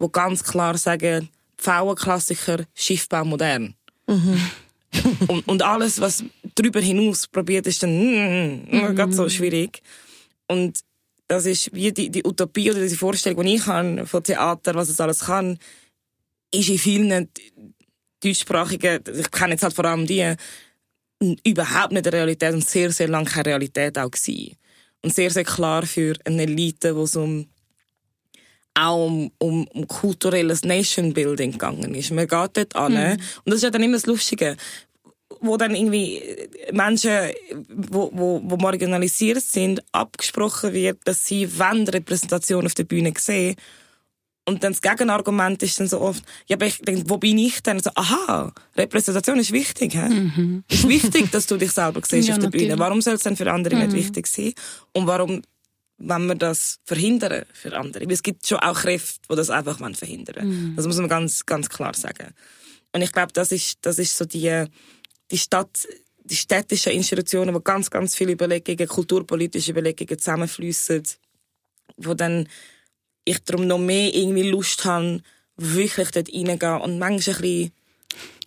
die ganz klar sagen, Pfauenklassiker, Schiffbau modern. und, und alles, was darüber hinaus probiert, ist dann mm, mm, ganz so schwierig. Und das ist wie die, die Utopie oder die Vorstellung, die ich habe von Theater, was es alles kann, ist in vielen deutschsprachigen, ich kenne jetzt halt vor allem die, überhaupt nicht eine Realität und sehr, sehr lange keine Realität auch gewesen. Und sehr, sehr klar für eine Elite, wo es um auch um, um, um kulturelles Nation-Building gegangen ist. Man geht dort an. Und das ist ja dann immer das Lustige. wo dann irgendwie Menschen, wo, wo, wo marginalisiert sind, abgesprochen wird, dass sie wenn Repräsentation auf der Bühne sehen. Und dann das Gegenargument ist dann so oft, ja, aber ich denke, wo bin ich denn? So, aha, Repräsentation ist wichtig, hä? Mhm. Ist wichtig, dass du dich selber siehst ja, auf der natürlich. Bühne. Warum soll es denn für andere mhm. nicht wichtig sein? Und warum wenn wir das verhindern für andere? Weil es gibt schon auch Kräfte, die das einfach verhindern mhm. Das muss man ganz, ganz klar sagen. Und ich glaube, das ist, das ist so die, die Stadt, die städtischen Institutionen, wo ganz, ganz viele Überlegungen, kulturpolitische Überlegungen zusammenfließen, wo dann ich darum noch mehr irgendwie Lust habe, wirklich dort reingehen und manchmal ein bisschen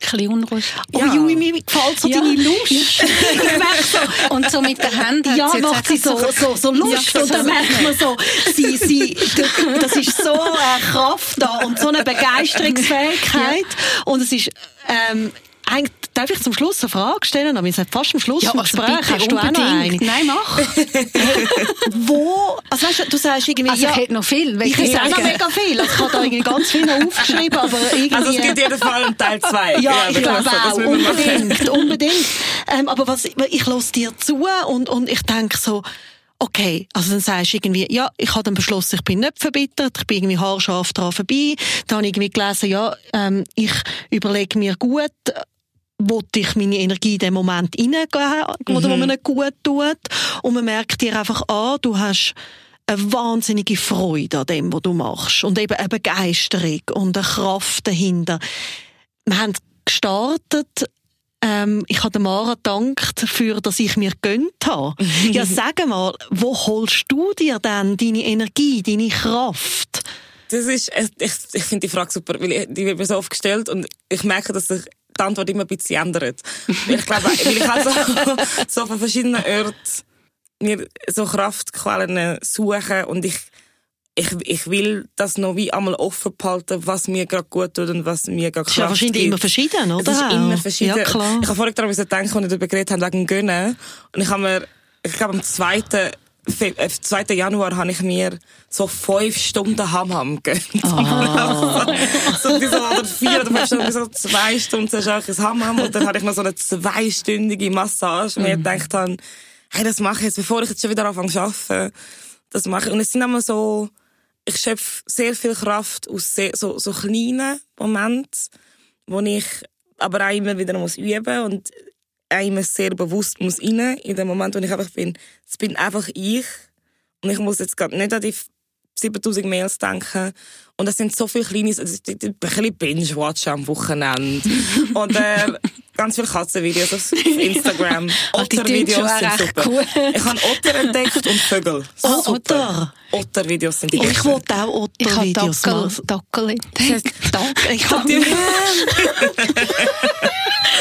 ein bisschen unruhig. Oh, ja. Jui, mir gefällt so ja. deine Lust. so. Und so mit der Hand Ja, macht sie so, so, so Lust. Ja, und dann merkt man so, sie, sie, das ist so eine Kraft da und so eine Begeisterungsfähigkeit. Und es ist, ähm, eigentlich, darf ich zum Schluss eine Frage stellen? Aber wir sind fast am Schluss ja, vom also Gespräch. Hast du auch noch eine? Nein, mach. Wo, also weißt du, du sagst irgendwie, also ja, ich hätte noch viel. Ich hätte auch noch mega viel. Also ich habe da irgendwie ganz viel aufgeschrieben, aber irgendwie... Also es gibt jeden Fall einen Teil 2. Ja, ja, ich glaube auch. Unbedingt, unbedingt. Ähm, aber was, ich höre dir zu und, und ich denke so, Okay, also dann sagst du irgendwie, ja, ich habe dann beschlossen, ich bin nicht verbittert, ich bin irgendwie haarscharf dran vorbei. Dann habe ich irgendwie gelesen, ja, ähm, ich überlege mir gut, wollte ich meine Energie in den Moment hineingeben, mhm. oder wo man nicht gut tut. Und man merkt dir einfach an, du hast eine wahnsinnige Freude an dem, was du machst. Und eben eine Begeisterung und eine Kraft dahinter. Wir haben gestartet, ähm, ich habe Mara gedankt dafür, dass ich mir gönnt habe. ja, sag mal, wo holst du dir denn deine Energie, deine Kraft? Das ist, ich, ich finde die Frage super, weil die wird mir so oft gestellt und ich merke, dass sich die Antwort immer ein bisschen ändert. ich glaube, weil ich halt so, von verschiedenen Orten mir so Kraftquellen suche und ich, ich, ich will das noch wie einmal offen behalten, was mir gerade gut tut und was mir gerade Kraft ja wahrscheinlich gibt. immer verschieden, oder? Es ist immer verschieden. Ja, klar. Ich habe vorhin daran denken, als wir darüber geredet haben, wegen Gönnen. Und ich habe mir, ich glaube, am zweiten 2. Äh, Januar habe ich mir so fünf Stunden Hammam gegönnt. Oh. so, so, oder vier oder fünf Stunden, so zwei Stunden ich Hammam und dann hatte ich noch so eine zweistündige Massage, wo ich mhm. gedacht habe, hey, das mache ich jetzt, bevor ich jetzt schon wieder anfange zu arbeiten. Das mache ich. Und es sind immer so, ich schöpfe sehr viel Kraft aus sehr, so, so kleinen Momenten, wo ich aber auch immer wieder muss üben und einem sehr bewusst muss rein, in dem Moment, wo ich einfach bin, es bin einfach ich. Und ich muss jetzt gerade nicht an die 7000 Mails denken. Und es sind so viele kleine, also ein bisschen Binge-Watchen am Wochenende. Und äh, ganz viele Katzenvideos auf Instagram. Ottervideos sind super. Cool. Ich habe Otter entdeckt und Vögel. Oh, Otter. Ottervideos sind die besten. Ich wollte auch Ottervideos machen. Dackel entdeckt. Ich habe.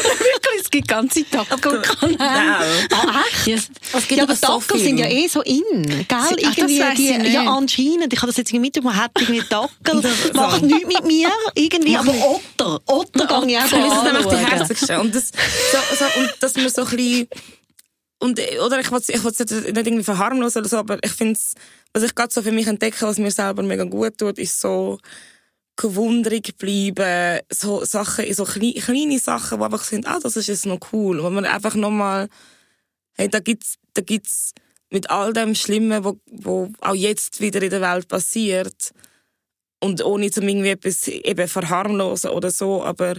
Wirklich, es gibt ganze. Ah, echt? Yes. ja, aber Tacos sind ja eh so in, gell? Ach, irgendwie, die, ja, anscheinend. Ich habe das jetzt irgendwie mitbekommen, hat irgendwie Dackel, macht nichts mit mir, irgendwie, aber Otter, Otter ja, gehe ich auch Das ist nämlich die herzigste. Und das, so, so, und dass man so ein bisschen, und, oder ich will es ich nicht irgendwie verharmlosen oder so, aber ich finde was ich gerade so für mich entdecke, was mir selber mega gut tut, ist so, gewundrig bleiben, so Sachen, so kleine, kleine Sachen, die einfach sind, ah, das ist jetzt noch cool, wo man einfach nochmal, hey, da gibt's, da gibt's mit all dem Schlimmen, wo, wo auch jetzt wieder in der Welt passiert, und ohne zum irgendwie etwas eben verharmlosen oder so, aber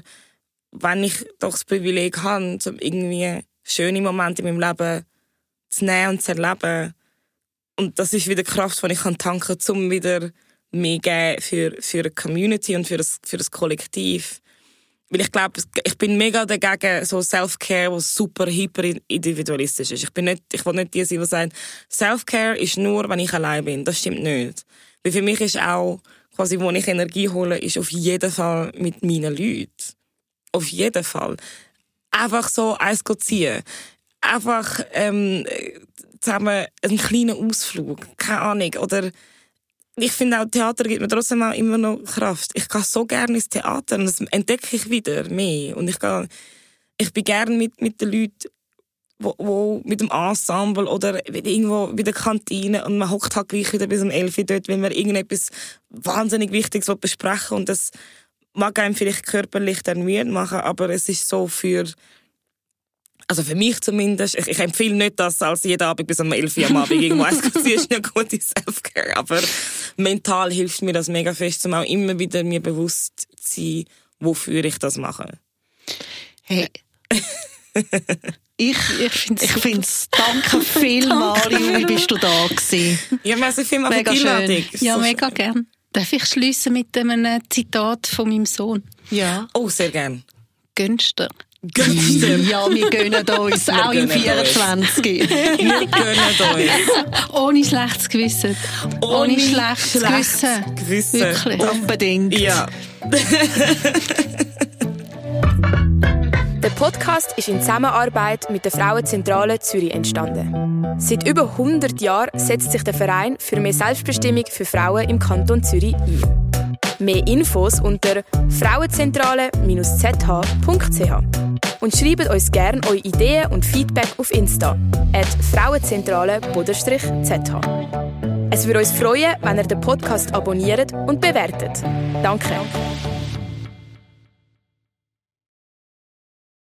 wenn ich doch das Privileg habe, um irgendwie schöne Momente in meinem Leben zu nehmen und zu erleben, und das ist wieder Kraft, die ich tanken kann, um wieder mehr geben für, für eine Community und für das, für das Kollektiv. Weil ich glaube, ich bin mega dagegen so Self-Care, was super hyper individualistisch ist. Ich bin nicht, ich will nicht die sein, die sagen, Self-Care ist nur, wenn ich allein bin. Das stimmt nicht. Weil für mich ist auch, quasi, wo ich Energie hole, ist auf jeden Fall mit meinen Leuten. Auf jeden Fall. Einfach so eins ziehen. Einfach, ähm, zusammen einen kleinen Ausflug. Keine Ahnung. Oder, ich finde auch, Theater gibt mir trotzdem auch immer noch Kraft. Ich gehe so gerne ins Theater und das entdecke ich wieder mehr. Und ich gehe, ich bin gerne mit, mit den Leuten, wo, wo mit dem Ensemble oder irgendwo bei der Kantine und man hockt halt gleich wieder bis um 11 Uhr dort, wenn man irgendetwas wahnsinnig Wichtiges besprechen und das mag einem vielleicht körperlich dann müde machen, aber es ist so für also für mich zumindest, ich, ich empfehle nicht das als jeden Abend bis um 11 Uhr am Abend irgendwo eins ist eine gute Selfcare, aber mental hilft mir das mega fest, um auch immer wieder mir bewusst zu sein, wofür ich das mache. Hey. Ich, ich finde ich find's, danke vielmals, wie bist du da gewesen. Ja, merci vielmals für die Einladung. Ja, mega gern. Darf ich schließen mit einem Zitat von meinem Sohn? Ja. Oh, sehr gern. Gönnst du? Ja, wir gönnen uns, wir auch im 24. wir gönnen uns. Ohne schlechtes Gewissen. Ohne, Ohne schlechtes, schlechtes Gewissen. Gewissen. Wirklich. Unbedingt. Ja. Der Podcast ist in Zusammenarbeit mit der Frauenzentrale Zürich entstanden. Seit über 100 Jahren setzt sich der Verein für mehr Selbstbestimmung für Frauen im Kanton Zürich ein. Mehr Infos unter frauenzentrale-zh.ch und schreibt uns gerne eure Ideen und Feedback auf Insta at frauenzentrale-zh. Es würde uns freuen, wenn ihr den Podcast abonniert und bewertet. Danke.